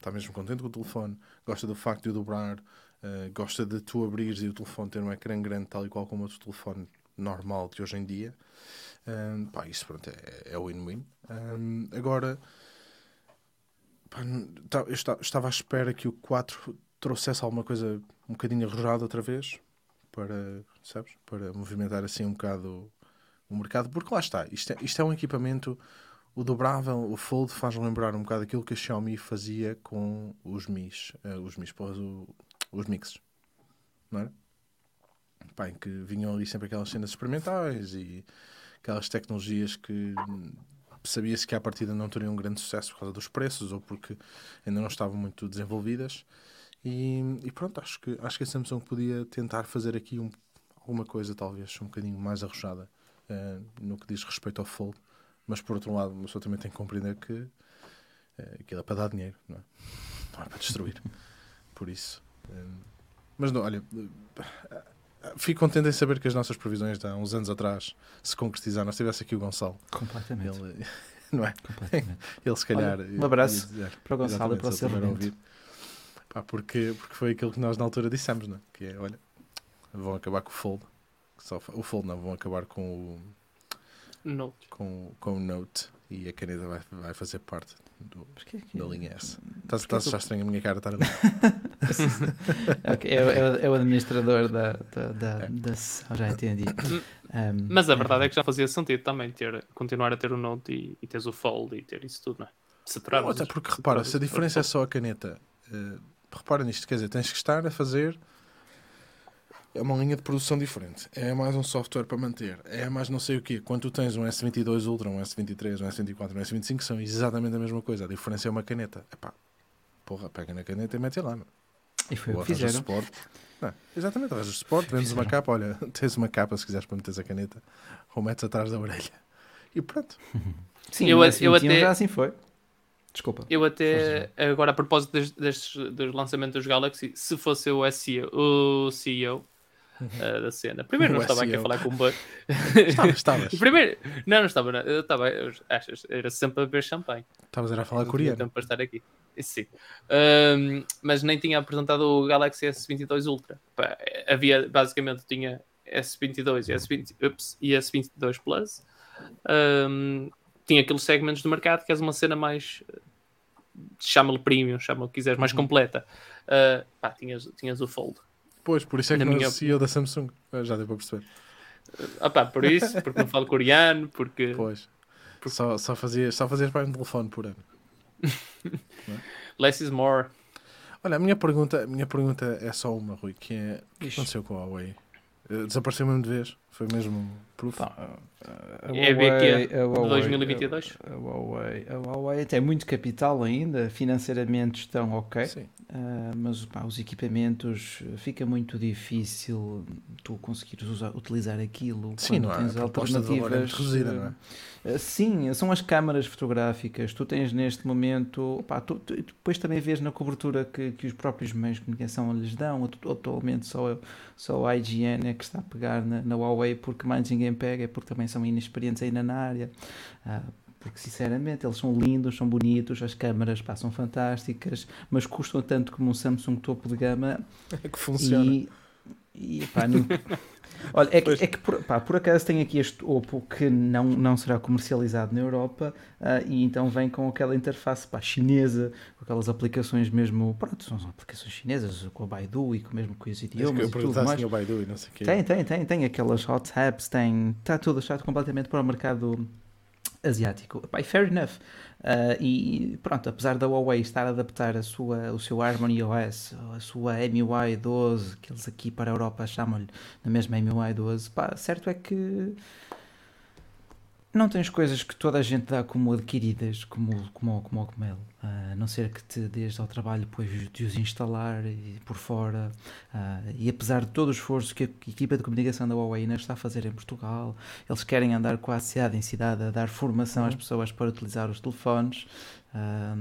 Está mesmo contente com o telefone, gosta do facto de o dobrar, uh, gosta de tu abrires e o telefone ter um ecrã grande, tal e qual como outro telefone normal de hoje em dia. Um, pá, isso pronto, é, é win-win. Um, agora, pá, tá, eu estava à espera que o 4 trouxesse alguma coisa um bocadinho arrojada outra vez para, sabes, para movimentar assim um bocado o mercado, porque lá está, isto é, isto é um equipamento, o dobrável, o Fold faz lembrar um bocado aquilo que a Xiaomi fazia com os Mi's, uh, os Mi's, porra, o, os Mixes, não era? Pá, em que vinham ali sempre aquelas cenas experimentais e aquelas tecnologias que sabia-se que à partida não teriam um grande sucesso por causa dos preços ou porque ainda não estavam muito desenvolvidas. E, e, pronto, acho que, acho que a Samsung podia tentar fazer aqui um, alguma coisa, talvez, um bocadinho mais arrojada uh, no que diz respeito ao fold. Mas por outro lado, uma pessoa também tem que compreender que uh, aquilo é para dar dinheiro, não é? Não é para destruir. por isso. Uh, mas não, olha, fico contente em saber que as nossas previsões de há uns anos atrás se concretizaram. Se tivesse aqui o Gonçalo. Completamente. Ele, não é? Completamente. Ele se calhar. Olha, um abraço dizer, para o Gonçalo e para o seu ouvir. Pá, porque, porque foi aquilo que nós na altura dissemos, não é? Que é, olha, vão acabar com o fold só, o Fold não, vão acabar com o Note. Com, com o Note e a caneta vai, vai fazer parte do, que que... da linha S. Estás, estás a achar estranho a minha cara estar ali? okay, é, é, é, o administrador da, da, da, é. da já entendi. Um, Mas a verdade é que já fazia sentido também ter, continuar a ter o Note e, e teres o Fold e ter isso tudo, não é? Separado. Até porque repara, se a diferença é só a caneta, uh, repara nisto, quer dizer, tens que estar a fazer é uma linha de produção diferente. É mais um software para manter. É mais não sei o quê. Quando tu tens um S22 Ultra, um S23, um S24, um S25, são exatamente a mesma coisa. A diferença é uma caneta. Epá, porra, pega na caneta e mete lá. Meu. E foi o que fizeram. Suporte. Não, exatamente, arranjas suporte, vendes uma capa, olha, tens uma capa se quiseres para meteres a caneta, ou metes atrás da orelha. E pronto. Sim, eu, eu até... já assim foi. Desculpa. Eu até, agora a propósito destes, destes, dos lançamentos dos Galaxy, se fosse o CEO, o CEO uh, da cena. Primeiro, não estava aqui a falar com o Bud. Estavas, estavas. Primeiro, não, não estava. Eu estava, achas, era sempre a beber champanhe. Estavas a falar coreano. Tempo para estar aqui. Sim. Um, mas nem tinha apresentado o Galaxy S22 Ultra. Pá, havia, basicamente, tinha S22 e, S20, ups, e S22 Plus. Um, tinha aqueles segmentos do mercado que és uma cena mais chama-lhe premium, chama o que quiseres, mais uhum. completa. Uh, pá, tinhas, tinhas o Fold. Pois, por isso é que não minha... CEO da Samsung. Já deu para perceber. Ah pá, por isso, porque não falo coreano, porque... Pois. Porque... Só, só, fazias, só fazias para um telefone por ano. Less is more. Olha, a minha pergunta, a minha pergunta é só uma, Rui, que é o que aconteceu com a Huawei? Eh, desapareceu mesmo de vez? Foi mesmo proof? Tá, a, a, é Huawei, a Huawei, 2022? A, a, Huawei, a Huawei tem muito capital ainda, financeiramente estão ok. Sim. Uh, mas pá, os equipamentos fica muito difícil tu conseguires usar, utilizar aquilo sim, quando não tens alternativas reduzida, não é? Uh, sim, são as câmaras fotográficas. Tu tens neste momento, pá, tu, tu, depois também vês na cobertura que, que os próprios meios de comunicação lhes dão. Atualmente só, só a IGN é que está a pegar na, na Huawei porque mais ninguém pega, é porque também são inexperientes ainda na área. Uh, porque sinceramente eles são lindos, são bonitos, as câmaras são fantásticas, mas custam tanto como um Samsung topo de gama. É que funciona. E, e pá, não... Olha, é que, é que por, pá, por, acaso tem aqui este Oppo que não, não será comercializado na Europa uh, e então vem com aquela interface pá, chinesa, com aquelas aplicações mesmo, pronto, são aplicações chinesas com a Baidu e com mesmo com os idiomas eu e tudo mais. O Baidu e não sei quê. Tem, tem, tem, tem aquelas hot apps, tem, está tudo achado completamente para o mercado asiático. Pai, fair enough. Uh, e pronto, apesar da Huawei estar a adaptar a sua, o seu Harmony OS, a sua MUI 12, que eles aqui para a Europa chamam-lhe na mesma MUI 12, pá, certo é que não tens coisas que toda a gente dá como adquiridas, como, como, como o Gmail, a não ser que te dês ao trabalho depois de os instalar e por fora. Uh, e apesar de todo o esforço que a equipa de comunicação da Huawei ainda está a fazer em Portugal, eles querem andar quase cidade em cidade a dar formação às uhum. pessoas para utilizar os telefones. Uh,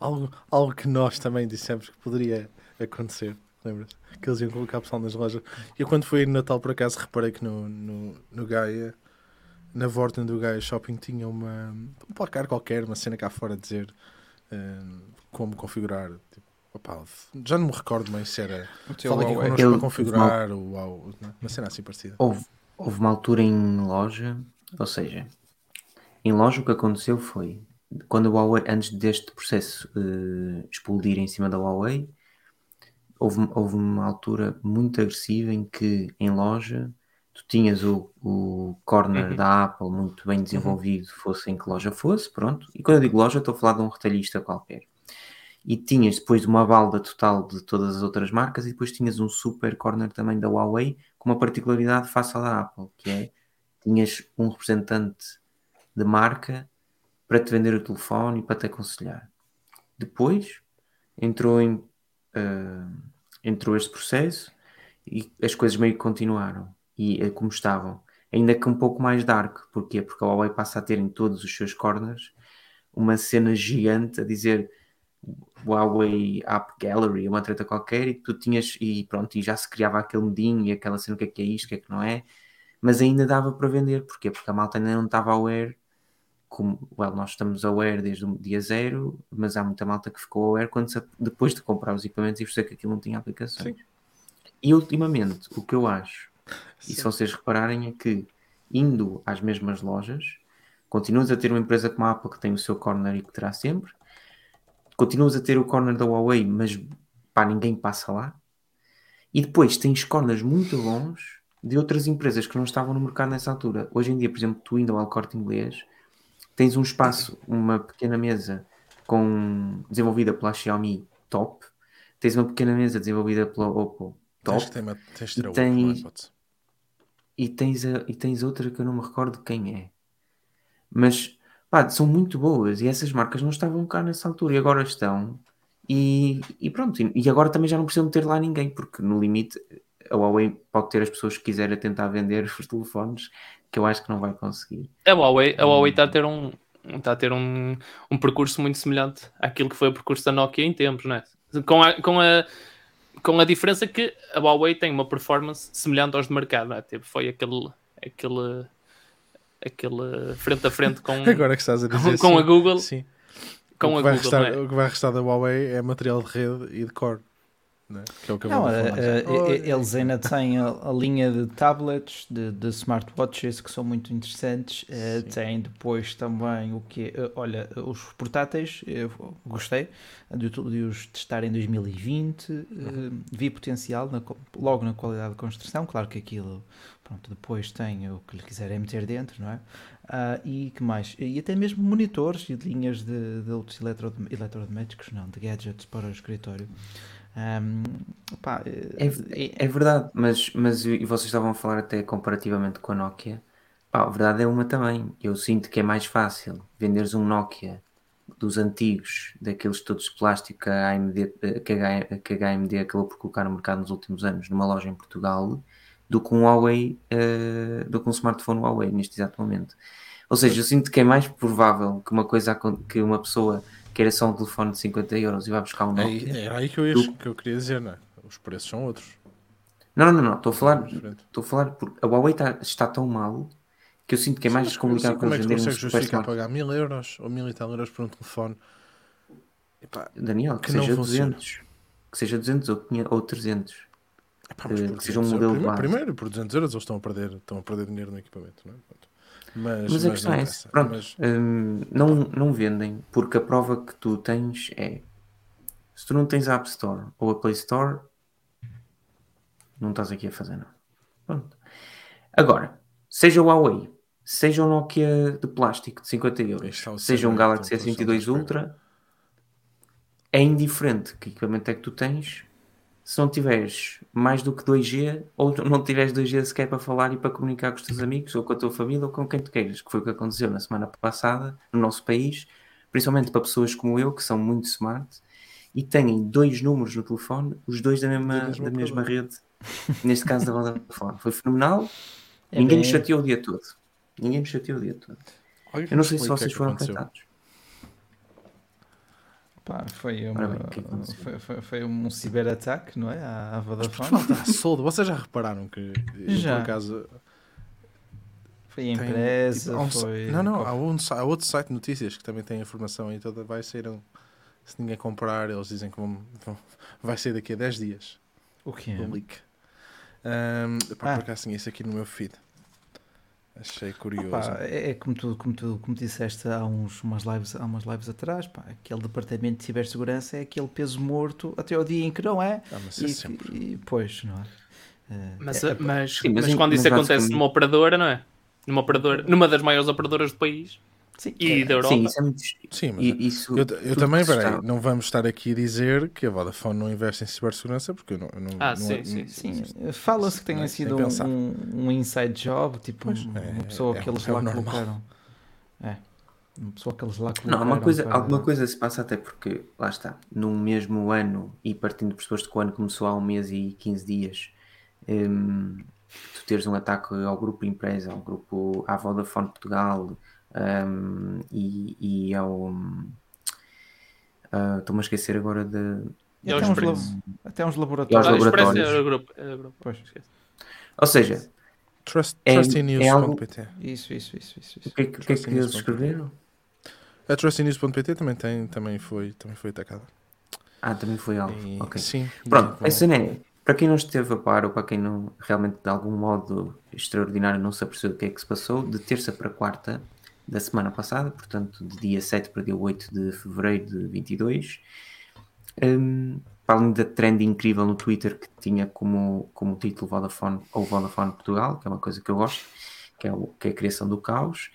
algo, algo que nós também dissemos que poderia acontecer lembras? Que eles iam colocar pessoal nas lojas. E eu quando fui no Natal por acaso reparei que no, no, no Gaia, na Vorten do Gaia Shopping tinha uma, um placar qualquer, uma cena cá fora a dizer uh, como configurar. Tipo, opa, já não me recordo mais se era. Fala aqui connosco para configurar o UAU, uma cena assim parecida. Houve, houve uma altura em loja, ou seja, em loja o que aconteceu foi quando o Huawei, antes deste processo uh, explodir em cima da Huawei, houve, houve uma altura muito agressiva em que em loja tu tinhas o, o corner uhum. da Apple muito bem desenvolvido, uhum. fosse em que loja fosse, pronto. E quando eu digo loja, estou a falar de um retalhista qualquer. E tinhas depois uma balda total de todas as outras marcas e depois tinhas um super corner também da Huawei com uma particularidade face à da Apple, que é tinhas um representante de marca para te vender o telefone e para te aconselhar. Depois entrou em uh, entrou este processo e as coisas meio que continuaram e uh, como estavam. Ainda que um pouco mais dark. Porquê? Porque a Huawei passa a ter em todos os seus corners uma cena gigante a dizer Huawei App Gallery, uma treta qualquer, e tu tinhas, e pronto, e já se criava aquele medinho e aquela cena, o que é que é isto, o que é que não é, mas ainda dava para vender, porquê? Porque a malta ainda não estava aware como well, nós estamos aware desde o dia zero, mas há muita malta que ficou aware quando se, depois de comprar os equipamentos e perceber que aquilo não tinha aplicações. Sim. E ultimamente, o que eu acho, Sim. e se vocês repararem, é que indo às mesmas lojas, continuas a ter uma empresa como a Apple que tem o seu corner e que terá sempre, continuas a ter o corner da Huawei, mas pá, ninguém passa lá, e depois tens corners muito bons de outras empresas que não estavam no mercado nessa altura. Hoje em dia, por exemplo, tu indo ao Corte Inglês tens um espaço, uma pequena mesa com, desenvolvida pela Xiaomi top, tens uma pequena mesa desenvolvida pela Oppo top. Tens, tem, tens e, tens, e, tens a, e tens outra que eu não me recordo quem é. Mas pá, são muito boas e essas marcas não estavam cá nessa altura e agora estão. E, e pronto, e agora também já não precisam ter lá ninguém, porque no limite a Huawei pode ter as pessoas que quiserem tentar vender os telefones, que eu acho que não vai conseguir. A Huawei, a Huawei está a ter um está a ter um, um percurso muito semelhante àquilo que foi o percurso da Nokia em tempos, não é? Com a, com a, com a diferença que a Huawei tem uma performance semelhante aos de mercado, não é? Tipo, foi aquele, aquele, aquele frente a frente com, Agora que estás a dizer com, com a Google. Sim. Com o, a que Google, restar, é? o que vai restar da Huawei é material de rede e de core. Né? Que é o que eu não, vou uh, falar. uh, eles ainda têm a, a, linha de tablets, de, de, smartwatches que são muito interessantes. Uh, têm depois também o que olha, os portáteis, eu gostei de, de os testar em 2020. Uhum. vi potencial na, logo na qualidade de construção. Claro que aquilo pronto, depois tem o que lhe quiserem meter dentro, não é? Uh, e que mais? E até mesmo monitores e linhas de, de outros eletrodomésticos, não, de gadgets para o escritório. Um, pá, é, é, verdade, mas, mas e vocês estavam a falar até comparativamente com a Nokia. Pá, a verdade é uma também. Eu sinto que é mais fácil venderes um Nokia dos antigos, daqueles todos de plástico que a AMD, que a, que a AMD acabou por colocar no mercado nos últimos anos, numa loja em Portugal, do que um Huawei, uh, do que um smartphone Huawei neste exato momento. Ou seja, eu sinto que é mais provável que uma coisa que uma pessoa queira só um telefone de 50 euros e vai buscar um É Nokia. aí, era aí que eu, ia, que eu queria dizer, não é? Os preços são outros. Não, não, não, estou a falar, estou a falar porque a Huawei está, está tão mal que eu sinto que é mais complicado como é que venderem consegues um justificar super pagar 1000 euros ou 1000 e tal euros por um telefone? Epá, Daniel, que, que seja não funciona. 200, que seja 200 ou, 500, ou 300. Epá, Eh, que seja um 200 modelo primeiro, primeiro, por 200 euros eles estão a perder, estão a perder dinheiro no equipamento, não é? Mas, Mas a questão é essa, pronto, Mas- hum, não, não vendem porque a prova que tu tens é se tu não tens a App Store ou a Play Store, não estás aqui a fazer nada. Pronto. Agora, seja o Huawei, seja o Nokia de plástico de 50 euros, é seja um Galaxy todos S22 estão à Ultra, é indiferente que equipamento é que tu tens se não tiveres mais do que 2G ou não tiveres 2G sequer para falar e para comunicar com os teus amigos ou com a tua família ou com quem tu queiras, que foi o que aconteceu na semana passada no nosso país, principalmente para pessoas como eu que são muito smart e têm dois números no telefone, os dois da mesma, Da mesma da mesma operadora. rede, neste caso da Vodafone. Foi fenomenal, É ninguém me bem- chateou o dia todo. Ninguém me chateou o dia todo. Olha Eu não me sei se vocês foram afetados. Pá, foi, uma, Ora que é que foi, foi, foi um ciberataque, não é? À, à Mas Vodafone. Está soldo. Vocês já repararam que Já. por acaso Foi a tem, empresa, tipo, um si- foi... Não, não, há, um, há outro site de notícias que também tem a informação aí toda. Vai ser um. Se ninguém comprar, eles dizem que vão, vão- vai ser daqui a 10 dias. O quê? O leak. Um, pá, Ah. Por acaso tinha isso aqui no meu feed. Achei curioso. Pá, é, é como tu, como tu como disseste há, uns, umas lives, há umas lives atrás, pá, aquele departamento de cibersegurança é aquele peso morto até ao dia em que não é. Ah, mas é E, sempre. e pois, não é? Eh, Mas, é- mas, Sim, mas mas quando isso acontece numa operadora, não é? Numa, operadora, numa das maiores operadoras do país sim, e é- da Europa. Sim, isso é muito. Sim, mas e- Isso, eu, eu também, peraí, está- não vamos estar aqui a dizer que a Vodafone não investe em cibersegurança, porque eu não. eu não Ah, não- sim, sim, Sim, fala-se que tenha Não é? sido um, um, um inside job, tipo Pois, uma é- pessoa é- que eles é lá normal. colocaram. É, uma pessoa que eles lá colocaram. Não, uma coisa, para- alguma coisa se passa até porque, lá está, num mesmo ano, e partindo do pressuposto que o ano começou há um mês e 15 dias, hum, tu teres um ataque ao grupo empresa, ao grupo à Vodafone Portugal hum, e, e ao. ah, Estou-me a esquecer agora de. E É até, uns até uns E laboratórios. aos Ah, laboratórios. era o grupo. era o grupo. Pois. Esquece. Ou seja, Trust, É- trustynews.pt. Isso, isso, isso, isso. o isso. que é que, o que, é que eles escreveram? A trustynews.pt também, tem, também, foi, também foi atacada. Ah, também foi algo. E- Ok. Sim. Pronto, com- a cena é, para quem não esteve a par ou para quem não realmente de algum modo extraordinário não se apercebeu do que é que se passou, de terça para quarta da semana passada, portanto de dia 7 para dia 8 de fevereiro de 22, hum, para além da trend incrível no Twitter que tinha como, como título Vodafone ou Vodafone Portugal, que é uma coisa que eu gosto, que é, o, que é a criação do caos,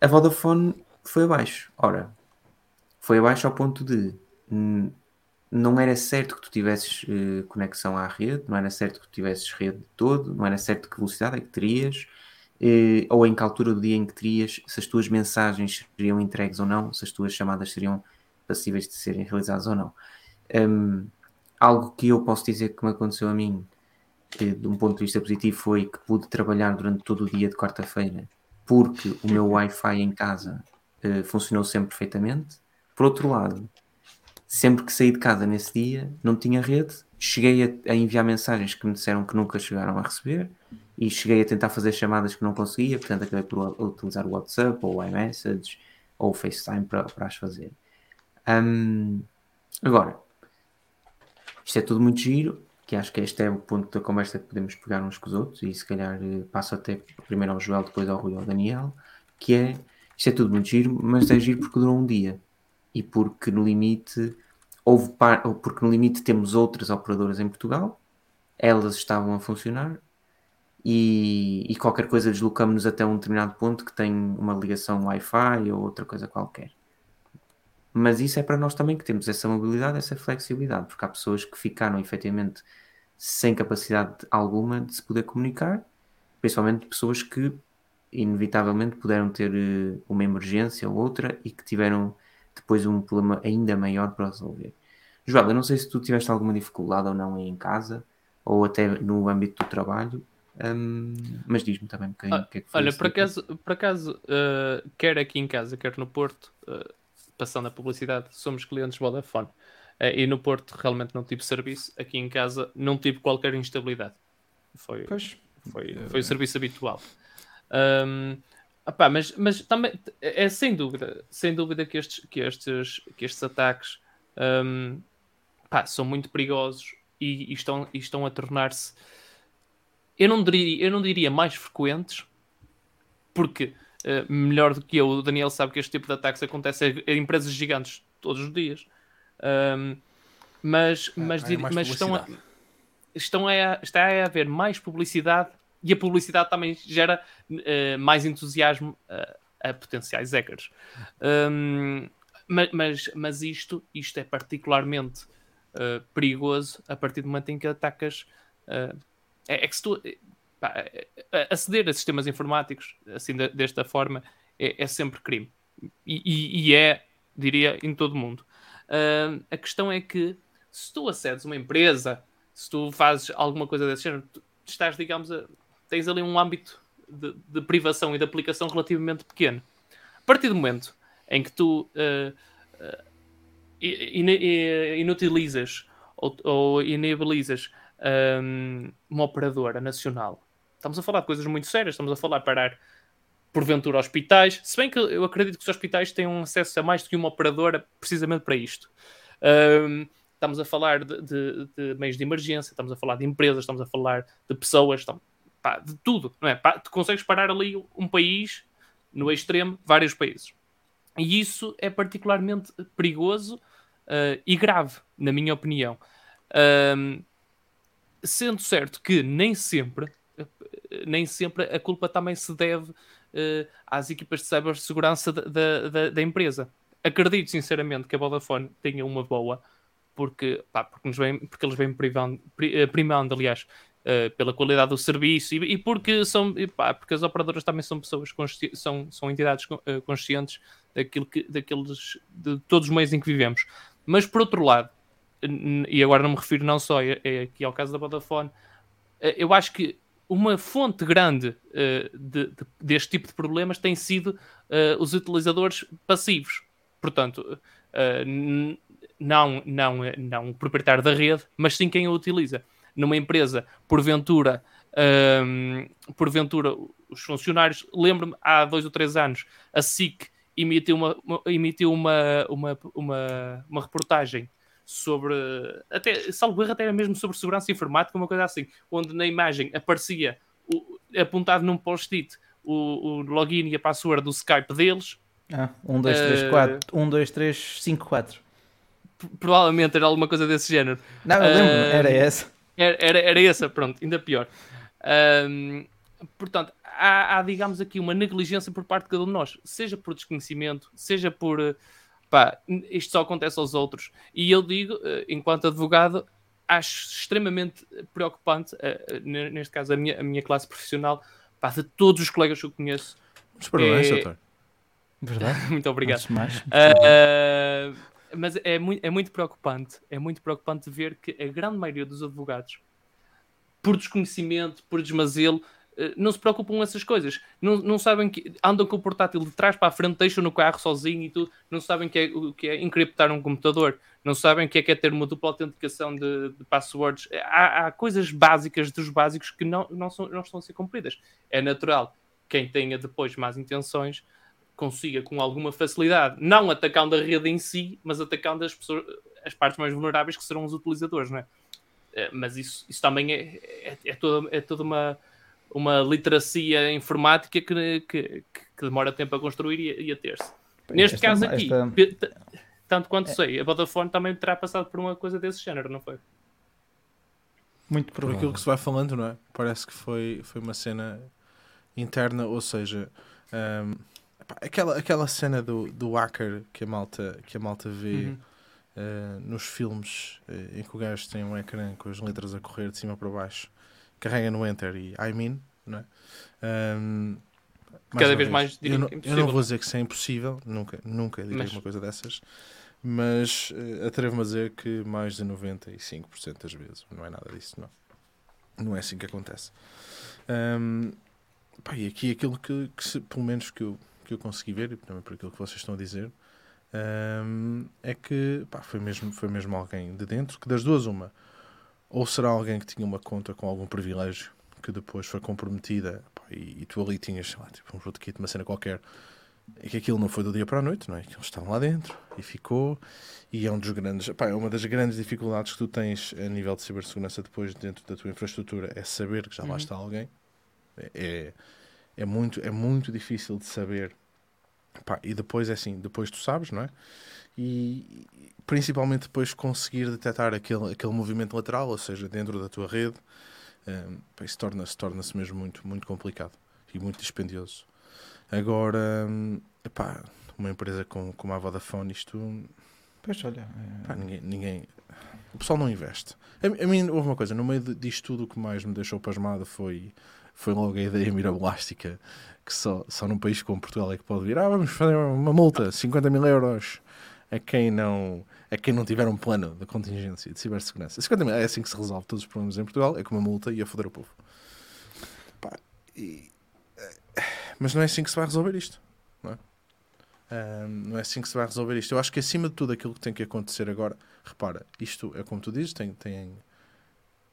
a Vodafone foi abaixo. Ora, foi abaixo ao ponto de hum, não era certo que tu tivesses uh, conexão à rede, não era certo que tu tivesses rede de todo, não era certo que velocidade é que terias, uh, ou em que altura do dia em que terias, se as tuas mensagens seriam entregues ou não, se as tuas chamadas seriam passíveis de serem realizadas ou não. Um, algo que eu posso dizer que me aconteceu a mim, que, de um ponto de vista positivo, foi que pude trabalhar durante todo o dia de quarta-feira, porque o meu Wi-Fi em casa uh, funcionou sempre perfeitamente. Por outro lado, sempre que saí de casa nesse dia, não tinha rede, cheguei a, a, enviar mensagens que me disseram que nunca chegaram a receber e cheguei a tentar fazer chamadas que não conseguia, portanto acabei por utilizar o WhatsApp ou o iMessage ou o FaceTime para, para as fazer. Um, agora, isto é tudo muito giro, que acho que este é o ponto da conversa que podemos pegar uns com os outros e se calhar eh, passo até primeiro ao Joel, depois ao Rui e ao Daniel, que é, isto é tudo muito giro, mas é giro porque durou um dia e porque no limite houve par, ou porque no limite temos outras operadoras em Portugal, elas estavam a funcionar e, e qualquer coisa deslocamos-nos até um determinado ponto que tem uma ligação Wi-Fi ou outra coisa qualquer. Mas isso é para nós também que temos essa mobilidade, essa flexibilidade, porque há pessoas que ficaram efetivamente sem capacidade alguma de se poder comunicar, principalmente pessoas que inevitavelmente puderam ter eh, uma emergência ou outra e que tiveram depois um problema ainda maior para resolver. João, eu não sei se tu tiveste alguma dificuldade ou não em casa ou até no âmbito do trabalho, um, mas diz-me também um bocadinho ah, o que é que foi. Olha, por acaso, por acaso uh, quer aqui em casa, quer no Porto, uh, passando a publicidade, somos clientes Vodafone. Uh, e no Porto realmente não tive serviço, aqui em casa não tive qualquer instabilidade. Foi, pois. foi, foi o serviço habitual. Um, Opá, mas, mas também é sem dúvida, sem dúvida que estes, que estes, que estes ataques um, pá, são muito perigosos e, e, estão, e estão a tornar-se eu não diria, eu não diria mais frequentes, porque uh, melhor do que eu, o Daniel sabe que este tipo de ataques acontece em empresas gigantes todos os dias. Um, mas, mas, é, mas estão a, estão a, está a haver mais publicidade e a publicidade também gera uh, mais entusiasmo uh, a potenciais hackers. Um, mas, mas, mas, isto, isto é particularmente uh, perigoso a partir do momento em que atacas. é, é, que se tu. Pá, aceder a sistemas informáticos assim de, desta forma é, é, sempre crime. E, e, e, é, diria, em todo o mundo. a questão é que se tu acedes uma empresa, se tu fazes alguma coisa desse género, estás, digamos, a, tens ali um âmbito de, de, privação e de aplicação relativamente pequeno. A partir do momento em que tu uh, uh, inutilizas ou, ou inabilizas um, uma operadora nacional, estamos a falar de coisas muito sérias, estamos a falar de parar porventura hospitais, se bem que eu acredito que os hospitais têm acesso a mais do que uma operadora precisamente para isto. Um, estamos a falar de, de, de, meios de emergência, estamos a falar de empresas, estamos a falar de pessoas, estamos, pá, de tudo, não é? Pá, tu consegues parar ali um país, no extremo, vários países. E isso é particularmente perigoso uh, e grave, na minha opinião. Um, sendo certo que nem sempre, nem sempre a culpa também se deve uh, às equipas de cibersegurança da, da, da, empresa. Acredito sinceramente que a Vodafone tenha uma boa, porque, pá, porque, vem, porque eles vêm primando, eh, primando aliás, Uh, pela qualidade do serviço e, e porque são e pá, porque as operadoras também são pessoas são, são entidades conscientes daquilo que daqueles de todos os meios em que vivemos mas por outro lado e agora não me refiro não só é, é aqui ao caso da Vodafone uh, eu acho que uma fonte grande de, de, deste tipo de problemas tem sido os utilizadores passivos. Portanto não não não o proprietário da rede mas sim quem a utiliza. Numa empresa, porventura, um, porventura os funcionários, lembro-me há dois ou três anos, a SIC emitiu uma, emitiu uma, uma, uma, uma reportagem sobre, até, salvo erro, até mesmo sobre segurança informática, uma coisa assim, onde na imagem aparecia o, apontado num post-it o, o, login e a password do Skype deles. Ah, 1, 2, 3, 4. 1, 2, 3, 5, 4. Provavelmente era alguma coisa desse género. Não, eu lembro, uh, era essa. Era, era, era essa, pronto, ainda pior. Um, portanto, há, há, digamos aqui, uma negligência por parte de cada um de nós, seja por desconhecimento, seja por, pá, isto só acontece aos outros. E eu digo, uh, enquanto advogado, acho extremamente preocupante, uh, neste caso a minha, a minha classe profissional, pá, de todos os colegas que eu conheço. Parabéns, é... doutor. Verdade. muito obrigado. Mais, uh, mas é muito, é muito preocupante. É muito preocupante ver que a grande maioria dos advogados, por desconhecimento, por desmazelo, eh, não se preocupam com essas coisas. Não, não sabem que andam com o portátil de trás para a frente, deixam no carro sozinho e tudo. Não sabem que é, o que é encriptar um computador. Não sabem o que é, que é ter uma dupla autenticação de, de passwords. Há, há, coisas básicas dos básicos que não, não, são, não estão a ser cumpridas. É natural. Quem tenha depois más intenções consiga com alguma facilidade, não atacando a rede em si, mas atacando as pessoas, as partes mais vulneráveis que serão os utilizadores, não é? Eh, mas isso, isso também é, é, é, toda, é toda uma, uma literacia informática que, que, que demora tempo a construir e, e a ter-se. Neste esta, caso aqui, esta... tanto quanto é. sei, a Vodafone também terá passado por uma coisa desse género, não foi? Muito por aquilo que se vai falando, não é? Parece que foi, foi uma cena interna, ou seja, um, aquela, aquela cena do, do hacker que a malta, que a malta vê uhum. uh, nos filmes uh, em que o gajo tem um ecrã com as letras a correr de cima para baixo, carrega no Enter e I mean, não é? Um, Cada vez, vez mais eu não, eu não, vou dizer que isso é impossível, nunca, nunca direi mas... uma coisa dessas, mas uh, atrevo-me a dizer que mais de 95% das vezes não é nada disso, não. Não é assim que acontece. Um, pá, e aqui aquilo que, que se, pelo menos que eu que eu consegui ver, e também por aquilo que vocês estão a dizer, um, é que pá, foi, mesmo, foi mesmo alguém de dentro, que das duas, uma, ou será alguém que tinha uma conta com algum privilégio que depois foi comprometida pá, e, e, tu ali tinhas, lá, tipo um rootkit, uma cena qualquer, e que aquilo não foi do dia para a noite, não é? Que eles estavam lá dentro e ficou, e é um dos grandes, pá, é uma das grandes dificuldades que tu tens a nível de cibersegurança depois dentro da tua infraestrutura, é saber que já lá uhum. está alguém. É, é, é, muito, é muito difícil de saber Pá, e depois é assim, depois tu sabes, não é? E principalmente depois conseguir detectar aquele, aquele movimento lateral, ou seja, dentro da tua rede, um, pá, isso torna-se torna mesmo muito, muito complicado e muito dispendioso. Agora, um, epá, uma empresa com, como a Vodafone, isto. Pois olha. É... Pá, ninguém, ninguém. O pessoal não investe. A, a mim, houve uma coisa, no meio disto tudo, o que mais me deixou pasmado foi, foi logo a ideia mirabolástica que só, só num país como Portugal é que pode vir, ah, vamos fazer uma multa, 50 mil euros a quem não, a quem não tiver um plano de contingência de cibersegurança. 50 mil é assim que se resolve todos os problemas em Portugal, é com uma multa e a foder o povo. Pá, e, eh, mas não é assim que se vai resolver isto. Não é? Um, não é assim que se vai resolver isto. Eu acho que acima de tudo aquilo que tem que acontecer agora, repara, isto é como tu dizes, tem, tem,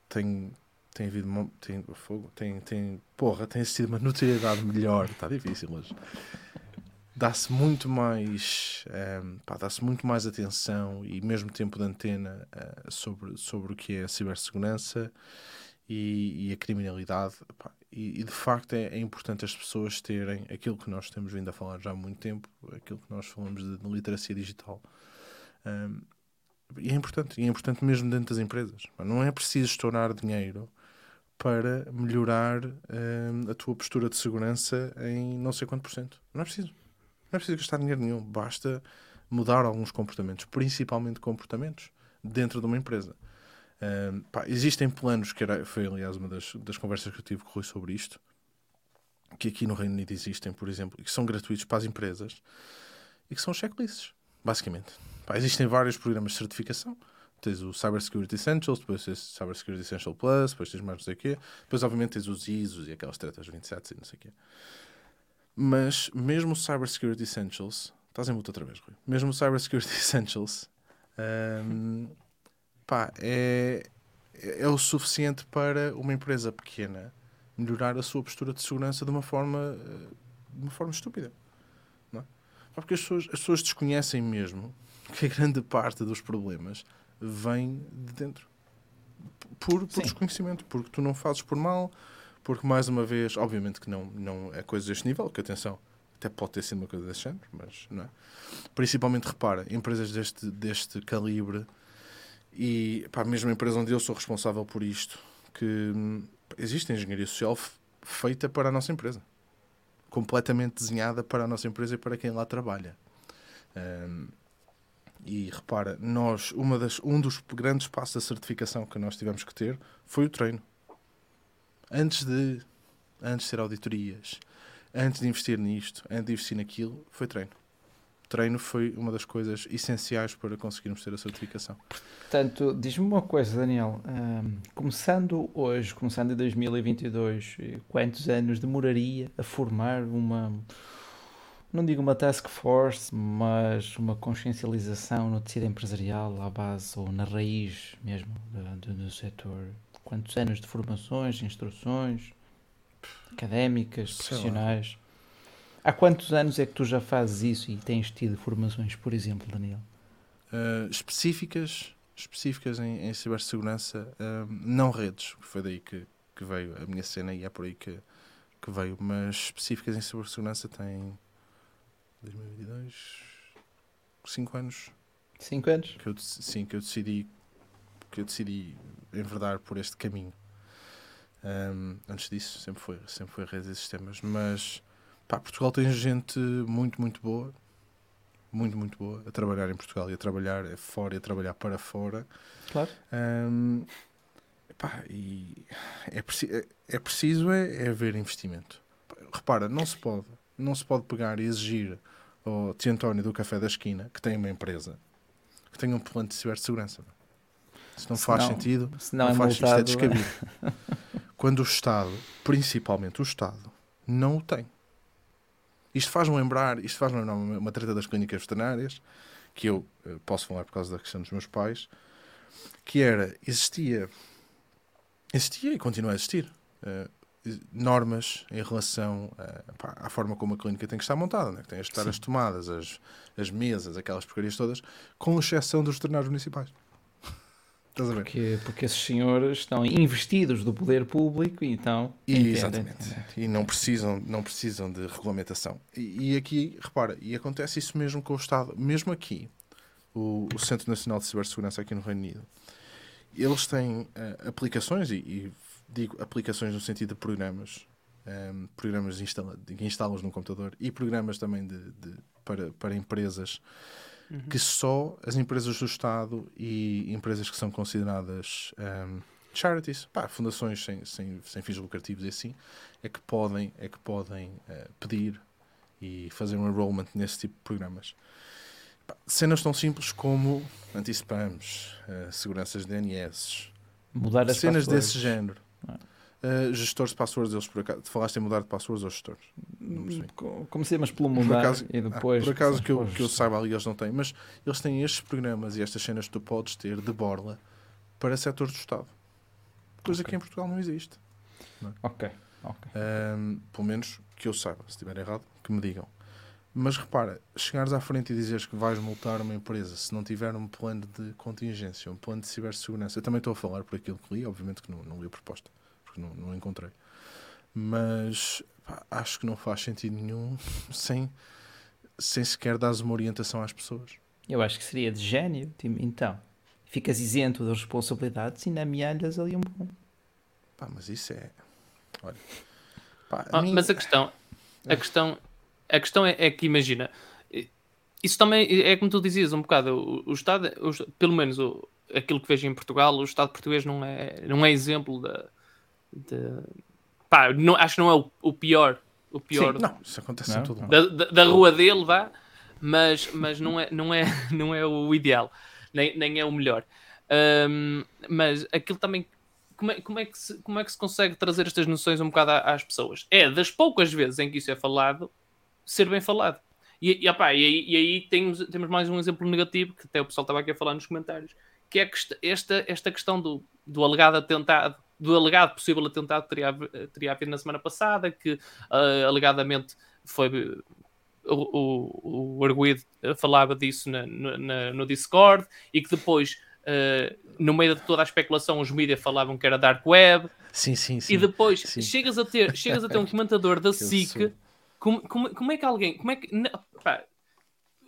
tem tem havido uma, tem, fogo, tem, tem, porra, tem sido uma notoriedade melhor, está difícil, mas dá-se muito mais um, ehm, dá-se muito mais atenção e mesmo tempo de antena uh, sobre, sobre o que é a cibersegurança e, e a criminalidade pá, e, e, de facto é, é, importante as pessoas terem aquilo que nós temos vindo a falar já há muito tempo, aquilo que nós falamos de, de literacia digital um, ehm, e é importante, e é importante mesmo dentro das empresas. Não é preciso estourar dinheiro para melhorar uh, a tua postura de segurança em não sei quanto por cento. Não é preciso. Não é preciso gastar dinheiro nenhum. Basta mudar alguns comportamentos, principalmente comportamentos, dentro de uma empresa. Pá, existem planos, que era, foi aliás uma das, das conversas que eu tive com o Rui sobre isto, que aqui no Reino Unido existem, por exemplo, e que são gratuitos para as empresas e que são checklists, basicamente. Pá, existem vários programas de certificação tens o Cyber Security Essentials, depois tens o Cyber Security Essential Plus, depois tens mais não sei o quê, depois obviamente tens os ISOs e aquelas tretas 27 e não sei o quê. Mas mesmo o Cyber Security Essentials, estás em luta outra vez, Rui, mesmo o Cyber Security Essentials, um, pá, é, é o suficiente para uma empresa pequena melhorar a sua postura de segurança de uma forma, de uma forma estúpida. Não é? Porque as pessoas, as pessoas desconhecem mesmo que a grande parte dos problemas vem de dentro. Por, por desconhecimento, porque tu não fazes por mal, porque mais uma vez, obviamente que não, não é coisa deste nível, que atenção, até pode ter sido uma coisa deste género, mas não é. Principalmente, repara, empresas deste, deste calibre e pá, mesmo a empresa onde eu sou responsável por isto, que pá, existe engenharia social feita para a nossa empresa, completamente desenhada para a nossa empresa e para quem lá trabalha. Um, E repara, nós, uma das, um dos grandes passos da certificação que nós tivemos que ter foi o treino. Antes de, antes de ter auditorias, antes de investir nisto, antes de investir naquilo, foi treino. Treino foi uma das coisas essenciais para conseguirmos ter a certificação. Portanto, diz-me uma coisa, Daniel. Um, começando hoje, começando em 2022, quantos anos demoraria a formar uma, não digo uma task force, mas uma consciencialização no tecido empresarial à base ou na raiz mesmo do, do, do setor? Quantos anos de formações, instruções académicas, Sei profissionais? Lá. Há quantos anos é que tu já fazes isso e tens tido formações, por exemplo, Daniel? Uh, específicas, específicas em, em cibersegurança, uh, não redes, foi daí que, que veio a minha cena e é por aí que, que veio, mas específicas em cibersegurança tem 2022, 5 anos. 5 anos? Que eu, sim, que eu decidi que eu decidi enverdar por este caminho. Um, antes disso, sempre foi, sempre foi redes e sistemas, mas Pá, Portugal tem gente muito, muito boa. Muito, muito boa a trabalhar em Portugal e a trabalhar fora e a trabalhar para fora. Claro. Um, pá, e é, preci é, é preciso é, é haver investimento. Repara, não se pode, não se pode pegar e exigir ao Tio António do Café da Esquina, que tem uma empresa, que tenha um plano de cibersegurança. Isso não se faz não, sentido, não, não é faz multado, isto é descabido. Quando o Estado, principalmente o Estado, não o tem. Isto faz-me lembrar, isto faz lembrar uma, treta das clínicas veterinárias, que eu uh, posso falar por causa da questão dos meus pais, que era, existia, existia e continua a existir, uh, normas em relação uh, pá, à forma como a clínica tem que estar montada, né? que tem que estar Sim. as tomadas, as, as mesas, aquelas porcarias todas, com exceção dos veterinários municipais. Estás a ver? Porque, porque esses senhores estão investidos do poder público e então. E, exatamente. E não precisam, não precisam de regulamentação. E, e, aqui, repara, e acontece isso mesmo com o Estado. Mesmo aqui, o, o Centro Nacional de Cibersegurança aqui no Reino Unido, eles têm uh, aplicações, e, e, digo aplicações no sentido de programas, um, ehm, programas instala, que instalas no computador e programas também de, de para, para empresas uhum. que só as empresas do Estado e empresas que são consideradas um, charities, pá, fundações sem, sem, sem fins lucrativos e assim, é que podem, é que podem uh, pedir e fazer um enrollment nesse tipo de programas. Pá, cenas tão simples como anti-spams, uh, seguranças de DNS, Mudar as cenas desse género. Uh, gestores de passwords, eles por acaso. Falaste em mudar de passwords ou gestores? Comecei, mas pelo mudar por acaso, e depois. Ah, por acaso que eu, que eu saiba ali, eles não têm. Mas eles têm estes programas e estas cenas que tu podes ter de borla para setores do Estado. Coisa okay. que em Portugal não existe. Não é? Ok, ok. Um, pelo menos que eu saiba. Se estiver errado, que me digam. Mas repara, chegares à frente e dizeres que vais multar uma empresa se não tiver um plano de contingência, um plano de cibersegurança. Eu também estou a falar por aquilo que li, obviamente que não, não li a proposta porque não, não encontrei. Mas pá, acho que não faz sentido nenhum sem, sem sequer dar uma orientação às pessoas. Eu acho que seria de gênio, tipo, então. Ficas isento das responsabilidades e não me amealhas ali um bom. Pá, mas isso é. Olha. Pá, a ah, mim... Mas a questão, a questão, a questão é, é, que imagina, isso também é como tu dizias um bocado, o, o Estado, o, pelo menos o, aquilo que vejo em Portugal, o Estado português não é, não é exemplo da, de... Pá, não, acho que não é o, o pior. O pior Sim, não, isso acontece não, em todo da, da, da, rua dele, vá, mas, mas não, é, não, é, não é o ideal, nem, nem é o melhor. Um, mas aquilo também. Como é, como, é que se, como é que se consegue trazer estas noções um bocado às pessoas? É das poucas vezes em que isso é falado, ser bem falado. E, e, opa, e, aí, e aí temos, temos mais um exemplo negativo que até o pessoal estava aqui a falar nos comentários, que é esta, esta questão do, do alegado atentado do alegado possível atentado que teria, teria havido na semana passada, que uh, alegadamente foi. O, o, o arguído falava disso na, na, no Discord e que depois, uh, no meio de toda a especulação, os mídias falavam que era Dark Web. Sim, sim, sim. E depois sim. Chegas, a ter, chegas a ter um comentador da SIC. Como, como, como é que alguém. Como é que, pá,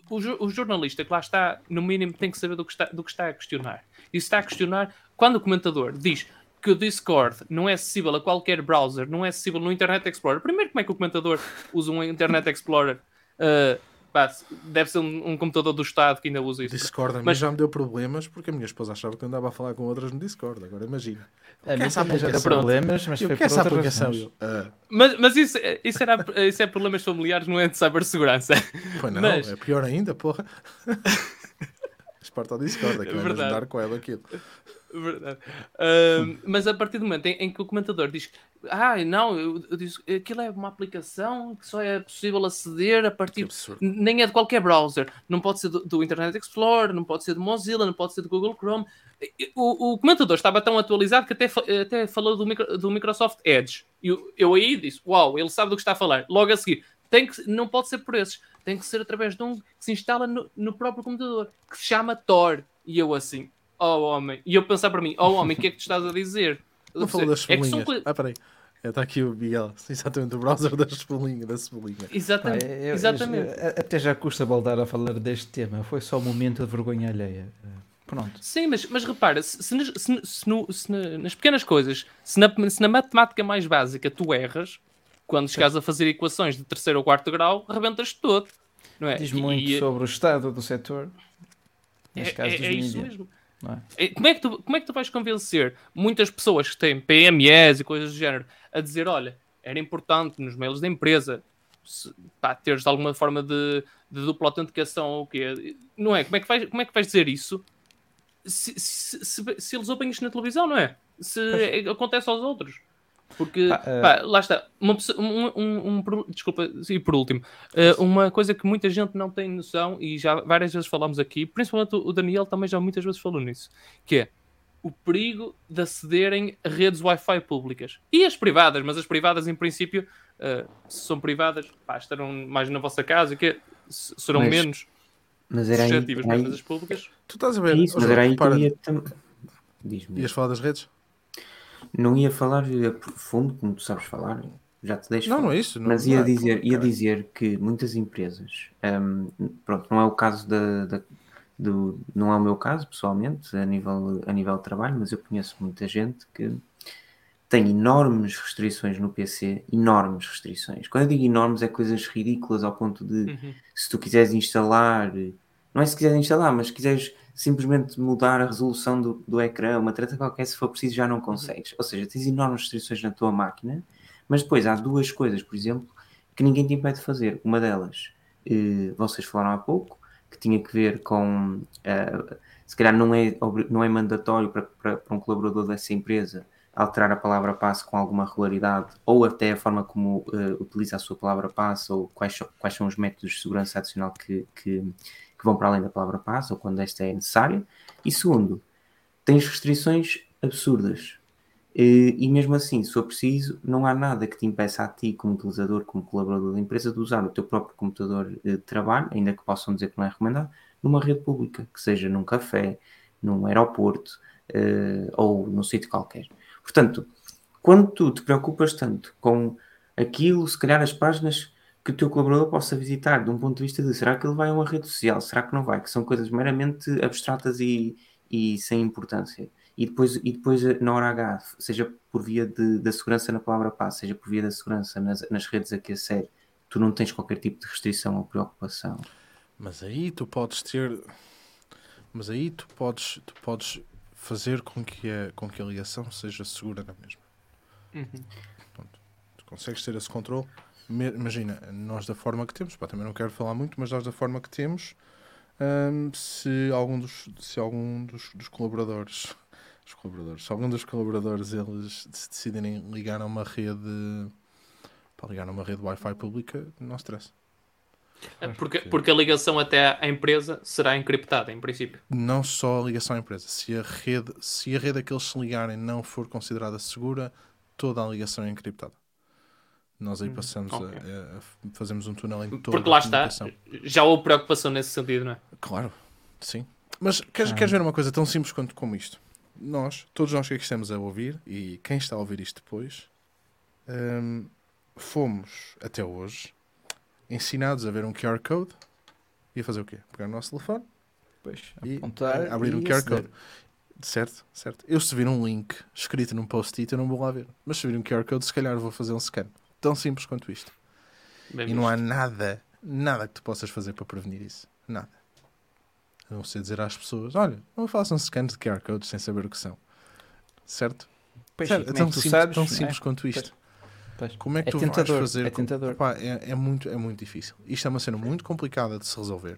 o, o, jornalista que lá está, no mínimo, tem que saber do que está, do que está a questionar. E se está a questionar, quando o comentador diz que o Discord não é acessível a qualquer browser, não é acessível no Internet Explorer. Primeiro, como é que o comentador usa um Internet Explorer uh, pá, deve ser um, um, computador do Estado que ainda usa isso. Discord a mim mas... já me deu problemas porque a minha esposa achava que eu andava a falar com outras no Discord. Agora imagina. A mim já deu problemas, mas foi por essa aplicação. Eu, uh... Mas, mas isso, isso, era, isso é problemas familiares, não é de cibersegurança. Pois não, mas... é pior ainda, porra. Exporta ao Discord, é, é ajudar com ela aquilo. Verdade. Uh, mas a partir do momento em, em, que o comentador diz ah, não, eu, eu disse, aquilo é uma aplicação que só é possível aceder a partir. Nem é de qualquer browser. Não pode ser do, do, Internet Explorer, não pode ser do Mozilla, não pode ser do Google Chrome. O, o comentador estava tão atualizado que até, até falou do, micro, do Microsoft Edge. E eu, eu aí disse: Uau, ele sabe do que está a falar. Logo a seguir, tem que, não pode ser por esses, tem que ser através de um que se instala no, no próprio computador, que se chama Tor. E eu assim, oh homem, e eu pensar para mim, oh homem, o que é que tu estás a dizer? Não falou das cebolinhas. É são... Ah, peraí. Está aqui o Miguel, exatamente, o browser da cebolinha. Da cebolinha. Exatamente. Ah, eu, exatamente. Eu, até já custa voltar a falar deste tema, foi só um momento de vergonha alheia. Pronto. Sim, mas, mas repara, se, se, se, se, no, se na, nas pequenas coisas, se na, se na matemática mais básica tu erras, quando chegares a fazer equações de terceiro ou quarto grau, arrebentas todo. Não é? Diz muito e, sobre o estado do setor. Neste é, caso, é, é isso mesmo. É? Como, é que tu, como é que tu vais convencer muitas pessoas que têm PMEs e coisas do género a dizer: olha, era importante nos mails da empresa se, pá, teres alguma forma de, de dupla autenticação ou o quê? Não é? Como é que vais, como é que vais dizer isso se, se, se, se eles ouvem isto na televisão, não é? Se acontece aos outros. Porque, ah, uh... pá, lá está, uma, um, um, um, desculpa, e por último, uh, uma coisa que muita gente não tem noção, e já várias vezes falamos aqui, principalmente o Daniel também já muitas vezes falou nisso, que é o perigo de acederem a redes Wi-Fi públicas. E as privadas, mas as privadas em princípio, uh, se são privadas, pá, estarão mais na vossa casa, que serão mas, menos mas era suscetíveis, aí, mas as públicas... Tu estás a ver? É isso, mas era aí que eu ia... Ias falar das redes? Não ia falar a profundo, como tu sabes falar, já te deixo. Não, falar. não é isso. Não, mas ia, é, dizer, ia dizer que muitas empresas, um, pronto, não é o caso da, da, do. Não é o meu caso, pessoalmente, a nível, a nível de trabalho, mas eu conheço muita gente que tem enormes restrições no PC, enormes restrições. Quando eu digo enormes, é coisas ridículas ao ponto de uhum. se tu quiseres instalar, não é se quiseres instalar, mas se quiseres simplesmente mudar a resolução do, do ecrã, uma treta qualquer, se for preciso, já não consegues. Ou seja, tens enormes restrições na tua máquina, mas depois há duas coisas, por exemplo, que ninguém te impede de fazer. Uma delas, eh, vocês falaram há pouco, que tinha que ver com. Eh, se calhar não é, não é mandatório para, para, para um colaborador dessa empresa alterar a palavra passe com alguma regularidade, ou até a forma como uh, utiliza a sua palavra passe, ou quais, quais são os métodos de segurança adicional que, que, que vão para além da palavra passe, ou quando esta é necessária. E segundo, tens restrições absurdas. E, e mesmo assim, se for preciso, não há nada que te impeça a ti, como utilizador, como colaborador da empresa, de usar o teu próprio computador de trabalho, ainda que possam dizer que não é recomendado, numa rede pública, que seja num café, num aeroporto uh, ou num sítio qualquer. Portanto, quando tu te preocupas tanto com aquilo, se calhar as páginas que o teu colaborador possa visitar de um ponto de vista de será que ele vai a uma rede social, será que não vai, que são coisas meramente abstratas e, e sem importância. E depois, e depois na hora H, seja por via de, da segurança na palavra passe, seja por via da segurança nas, nas redes a que acede, tu não tens qualquer tipo de restrição ou preocupação. Mas aí tu podes ter. Mas aí tu podes, tu podes fazer com que a, com que a ligação seja segura na mesma. Uhum. tu consegues ter esse controle imagina, nós da forma que temos, pá, também não quero falar muito, mas nós da forma que temos, hum, se algum dos, se algum dos, dos colaboradores, os colaboradores, se algum dos colaboradores eles se decidirem ligar a uma rede para ligar a uma rede Wi-Fi pública, não stress. É, porque, porque a ligação até à empresa será encriptada, em princípio. Não só a ligação à empresa. Se a rede, se a rede a que eles se ligarem não for considerada segura, toda a ligação é encriptada. Nós aí hum, passamos okay. a, a, fazemos um túnel em toda Porque lá está, já houve preocupação nesse sentido, não é? Claro, sim. Mas queres, ah. queres ver uma coisa tão simples quanto como isto? Nós, todos nós que aqui estamos a ouvir, e quem está a ouvir isto depois, hum, fomos até hoje ensinados a ver um QR Code e a fazer o quê? Pegar o nosso telefone pois, e apontar abrir um QR Code. Certo, certo. Eu se vir um link escrito num post-it, eu não vou lá ver. Mas se vir um QR Code, se calhar vou fazer um scan. Tão simples quanto isto. Bem e visto. não há nada nada que tu possas fazer para prevenir isso. Nada. A não ser dizer às pessoas: olha, não façam scans de QR codes sem saber o que são. Certo? Pois, certo? É tão, simples, sabes, tão simples é? quanto isto. Pois. Como é que é tu tentador, vais fazer? É, tentador. Pá, é, é, muito, é muito difícil. Isto é uma cena muito complicada de se resolver.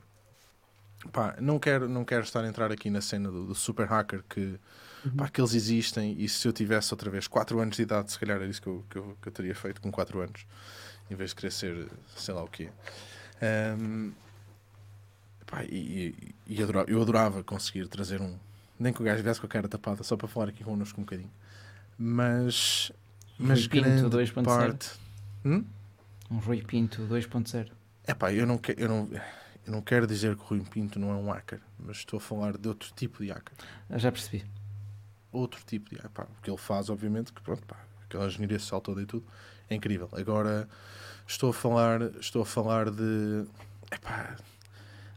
Pá, não quero, não quero estar a entrar aqui na cena do, do super hacker que, uhum. pá, que eles existem e se eu tivesse outra vez 4 anos de idade, se calhar era isso que eu, que eu, que eu teria feito com 4 anos, em vez de querer ser sei lá o quê. Um, pá, e, e adorava, eu adorava conseguir trazer um. Nem que o gajo viesse com a cara tapada, só para falar aqui connosco um bocadinho. Mas. Mas Rui grande Pinto 2.0. parte. Hum? Um Rui Pinto 2.0. É pá, eu não, que, eu, não, eu não quero dizer que o Rui Pinto não é um hacker, mas estou a falar de outro tipo de hacker. Eu já percebi. Outro tipo de. Pá, o que ele faz, obviamente, que pronto, pá, aquela engenharia social toda e tudo, é incrível. Agora, estou a falar, estou a falar de. Epá,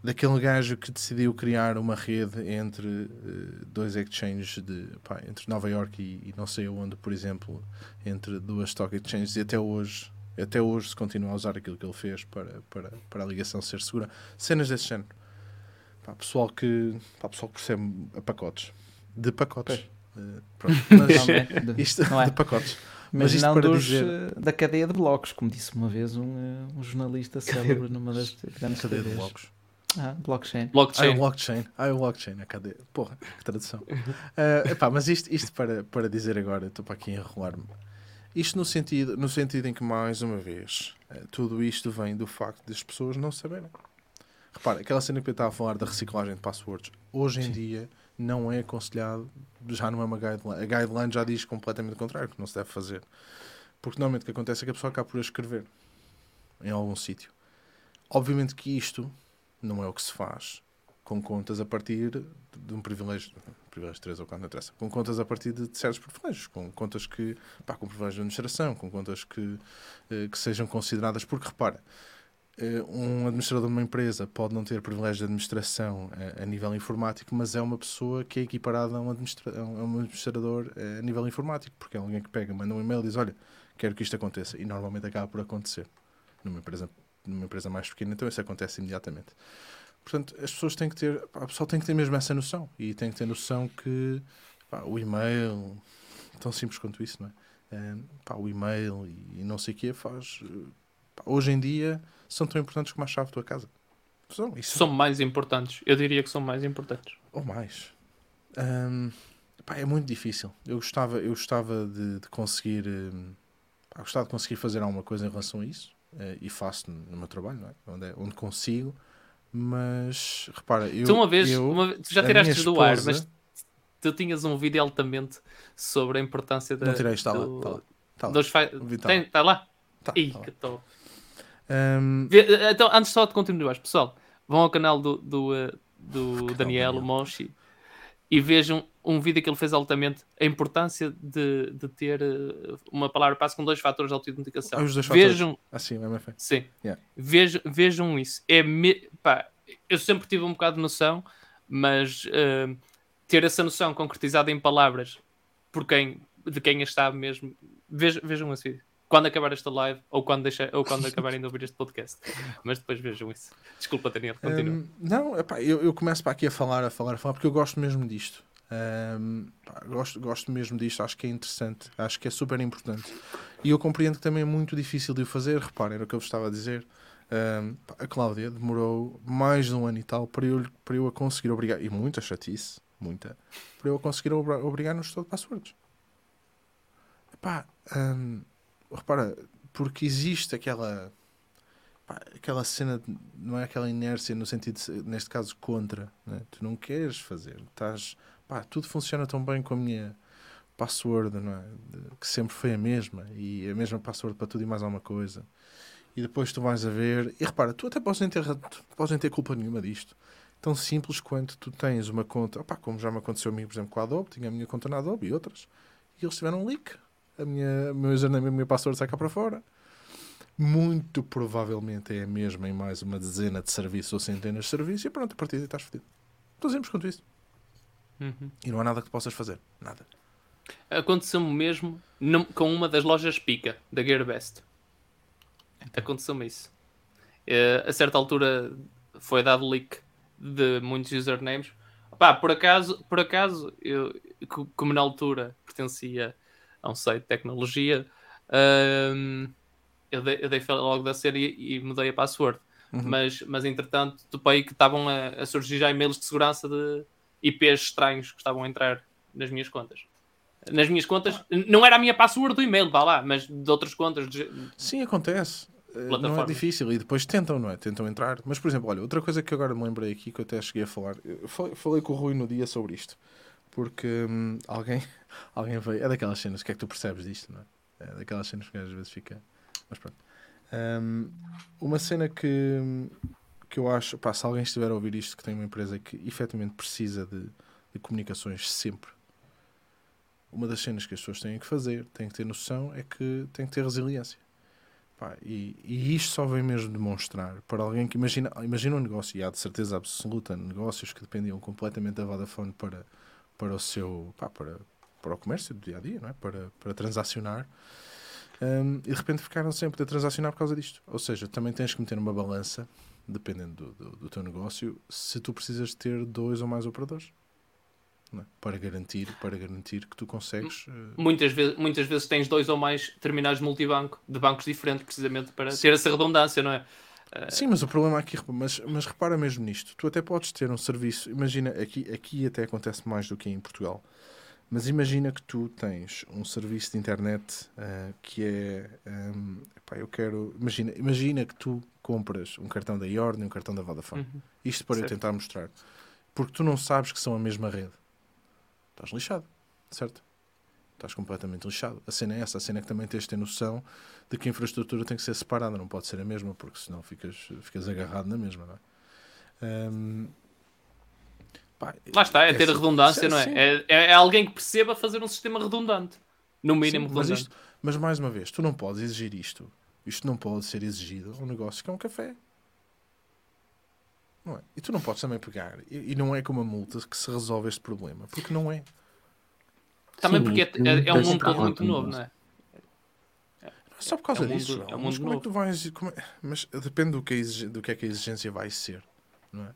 daquele gajo que decidiu criar uma rede entre uh, dois exchanges de pá, entre Nova York e, e, não sei onde, por exemplo, entre duas stock exchanges e até hoje até hoje se continua a usar aquilo que ele fez para, para, para a ligação ser segura. Cenas desse género. Pá, pessoal que pá, pessoal que percebe a pacotes. De pacotes. Uh, pronto. Mas, não é. isto, não é. de pacotes. Mas, Mas não dos, dizer... Eh, da cadeia de blocos, como disse uma vez um, eh, um jornalista célebre numa das grandes cadeia de blocos. Ah, blockchain. Blockchain. Ah, blockchain. Ah, o blockchain, a cadeia. Porra, que tradução. uh, epá, mas isto, isto para, para dizer agora, estou para aqui a enrolar-me. Isto no sentido, no sentido em que, mais uma vez, tudo isto vem do facto das pessoas não saberem. Repara, aquela cena que eu estava a falar da reciclagem de passwords, hoje em Sim. dia não é aconselhado, já não é uma guideline. A guideline já diz completamente o contrário, que não se deve fazer. Porque normalmente o que acontece é que a pessoa acaba por escrever em algum sítio. Obviamente que isto não é o que se faz com contas a partir de um privilégio, privilégio 3 ou 4, não com contas a partir de, de certos privilégios, com contas que, pá, com privilégios de administração, com contas que, eh, que sejam consideradas, porque repara, um administrador de uma empresa pode não ter privilégio de administração a, a, nível informático, mas é uma pessoa que é equiparada a um, administra a um administrador a nível informático, porque é alguém que pega, manda um e-mail e diz: Olha, quero que isto aconteça, e normalmente acaba por acontecer numa empresa, numa empresa mais pequena, então isso acontece imediatamente. Portanto, as pessoas têm que ter, pá, pessoal tem que ter mesmo essa noção e tem que ter noção que pá, o e-mail, tão simples quanto isso, não é? é pá, o e-mail e, e, não sei o que faz. Pá, hoje em dia são tão importantes como a chave da tua casa. São, isso são mais importantes. Eu diria que são mais importantes. Ou mais. Um, pá, é muito difícil. Eu gostava, eu gostava de, de conseguir. Um, pá, gostava de conseguir fazer alguma coisa em relação a isso. Uh, e faço no, no meu trabalho, não é? Onde, é, onde consigo mas repara, eu. Tu uma vez, eu, uma tu já tiraste do ar, mas tu tinhas um vídeo altamente sobre a importância da. Não tirei, está do, lá. Está lá. Dos fa... Tem, está lá? Tá, Ih, tá que. Um... Então, antes só de continuar, pessoal, vão ao canal do, do, eh, do Daniel Monchi e vejam um vídeo que ele fez altamente a importância de, de ter eh, uma palavra passe com dois fatores de autenticação. Ah, os dois vejam, assim, é sim, yeah. vejam, vejam isso. É me, pá, eu sempre tive um bocado de noção, mas uh, ter essa noção concretizada em palavras por quem, de quem está mesmo. Vejam, vejam esse vídeo. Quando acabar esta live ou quando, deixa, ou quando acabarem de ouvir este podcast. Mas depois vejam isso. Desculpa, Daniel, continua. Um, não, epá, eu, eu começo para aqui a falar, a falar, a falar, porque eu gosto mesmo disto. Um, pá, gosto, gosto mesmo disto, acho que é interessante, acho que é super importante. E eu compreendo que também é muito difícil de o fazer. Reparem, era o que eu vos estava a dizer. Um, pá, a Cláudia demorou mais de um ano e tal para eu, para eu a conseguir obrigar, e muita chatice, muita, para eu a conseguir obrigar no gestor de passwords. Epá, um, repara, porque existe aquela pá, aquela cena, não é aquela inércia no sentido, de, neste caso, contra. Né? Tu não queres fazer, estás pá, tudo funciona tão bem com a minha password, não é? que sempre foi a mesma, e a mesma password para tudo e mais alguma coisa. E depois tu vais a ver, e repara, tu até podes nem ter, podes nem ter culpa nenhuma disto. Tão simples quanto tu tens uma conta, como já me aconteceu a mim, por exemplo, com a Adobe, tinha a minha conta na Adobe e outras, e eles tiveram um leak. A minha, o meu username e a minha password sai cá para fora. Muito provavelmente é a mesma em mais uma dezena de serviços ou centenas de serviços, e pronto, a partir daí estás fodido. Tão simples quanto isso. Uhum. E não há nada que possas fazer. Nada. Aconteceu-me mesmo com uma das lojas pica da GearBest. Aconteceu-me isso. Uh, a certa altura foi dado leak de muitos usernames. Pá, por acaso, por acaso eu, como na altura pertencia a um site de tecnologia, uh, eu, dei, eu dei logo da série e, mudei a password. Uhum. Mas, mas entretanto, topei que estavam a, a surgir já e-mails de segurança de IPs estranhos que estavam a entrar nas minhas contas nas minhas contas. Não era a minha password do e-mail, vá lá, mas de outras contas. De... Sim, acontece. Eh, não é difícil e depois tentam, não é? Tentam entrar. Mas, por exemplo, olha, outra coisa que agora me lembrei aqui que eu até cheguei a falar, falei, falei com o Rui no dia sobre isto, porque hum, alguém, alguém veio. É daquelas cenas, o que é que tu percebes disto, não é? É daquelas cenas que às vezes fica. Mas pronto. Um, uma cena que, que eu acho, pá, se alguém estiver a ouvir isto, que tem uma empresa que efetivamente precisa de, de comunicações sempre, uma das cenas que as pessoas têm que fazer, têm que ter noção, é que têm que ter resiliência. Pá, e, e, isto só vem mesmo demonstrar para alguém que imagina, imagina um negócio, e há de certeza absoluta negócios que dependiam completamente da Vodafone para, para o seu pá, para, para o comércio do dia a dia, não é? para, para transacionar. Um, e de repente ficaram sempre a transacionar por causa disto. Ou seja, também tens que meter uma balança, dependendo do, do, do teu negócio, se tu precisas ter dois ou mais operadores é? para garantir para garantir que tu consegues. Uh... Muitas, vezes, muitas vezes tens dois ou mais terminais multibanco de bancos diferentes, precisamente para ter essa redundância, não é? Sim, mas o problema aqui, mas, mas repara mesmo nisto: tu até podes ter um serviço, imagina, aqui, aqui até acontece mais do que em Portugal. Mas imagina que tu tens um serviço de internet uh, que é. Um, ehm, epá, eu quero. Imagina, imagina que tu compras um cartão da Yorn e um cartão da Vodafone. Uhum. Isto para certo. eu tentar mostrar. Porque tu não sabes que são a mesma rede estás lixado, certo? Estás completamente lixado. A cena é essa, a cena é que também tens de ter noção de que a infraestrutura tem que ser separada, não pode ser a mesma, porque senão ficas, ficas agarrado na mesma, não é? Um, pá, Lá está, é, é ter assim, redundância, não é? é? é? É, alguém que perceba fazer um sistema redundante. No mínimo sim, redundante. Mas, isto, mas mais uma vez, tu não podes exigir isto. Isto não pode ser exigido a um negócio que é um café. Não é? E tu não podes também pegar, e, e, não é com uma multa que se resolve este problema, porque não é. Também Sim, porque é, é, é um mundo todo muito novo, não é? É só por causa é um disso, mundo, é um mas como novo. é que tu vais. É, mas depende do que, do que é que a exigência vai ser, não é?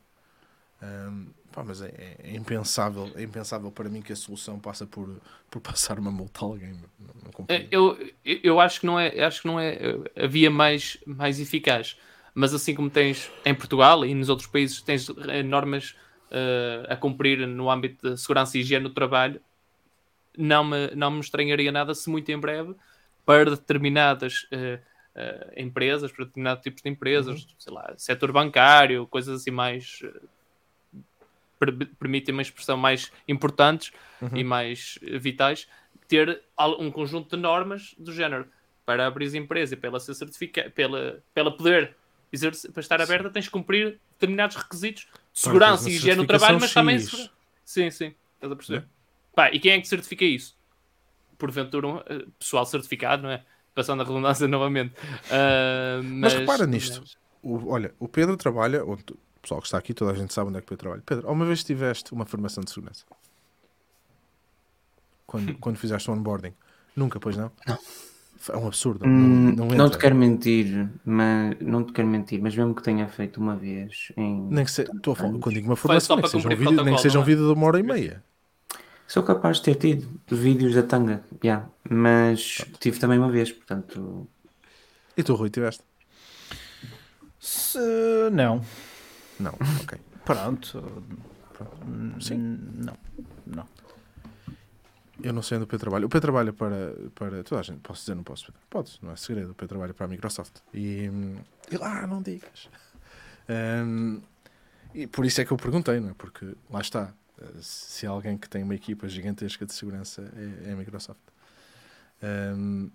Um, pá, mas é, é, impensável, é impensável para mim que a solução passa por, por passar uma multa a alguém. Não, não eu, eu acho que não é, acho que não é a via mais, mais eficaz mas assim como tens em Portugal e nos outros países tens eh, normas uh, a cumprir no âmbito de segurança e higiene do trabalho, não me, não me estranharia nada se muito em breve para determinadas uh, uh, empresas, para determinados tipos de empresas, uhum. sei lá, setor bancário, coisas assim mais per permitem uma expressão mais importantes uhum. e mais vitais, ter um conjunto de normas do género para abrir a empresa e para ela ser certificada, pela, pela poder para estar aberta tens que cumprir determinados requisitos de segurança e higiene no trabalho, mas também segurança. Sim, sim, estás a perceber? É. Pá, e quem é que certifica isso? Porventura, um eh, pessoal certificado, não é? Passando a redundância novamente. Uh, mas, mas, repara nisto. O, olha, o Pedro trabalha, o pessoal que está aqui, toda a gente sabe onde é que o Pedro trabalha. Pedro, alguma vez tiveste uma formação de segurança? Quando, quando fizeste o onboarding? Nunca, pois não? Não. É um absurdo. Hum, não, não, não, te quero mentir, mas não te quero mentir, mas mesmo que tenha feito uma vez em. Nem que se, estou a falar, quando digo uma formação, nem que, seja um vídeo, nem que seja um vídeo de uma hora e meia. Sou capaz de ter tido vídeos da tanga, yeah, mas Pronto. tive também uma vez, portanto. E tu, Rui, tiveste? Se... Não. Não, ok. Pronto. Pronto. Sim. Não. Não. Eu não sei onde o Pedro trabalha. O Pedro trabalha para, para toda a gente. Posso dizer, não posso, Pedro? Podes, não é segredo. O Pedro trabalha para a Microsoft. E, e lá, não digas. Um, e por isso é que eu perguntei, não é? Porque lá está. Se alguém que tem uma equipa gigantesca de segurança é, é a Microsoft. Um,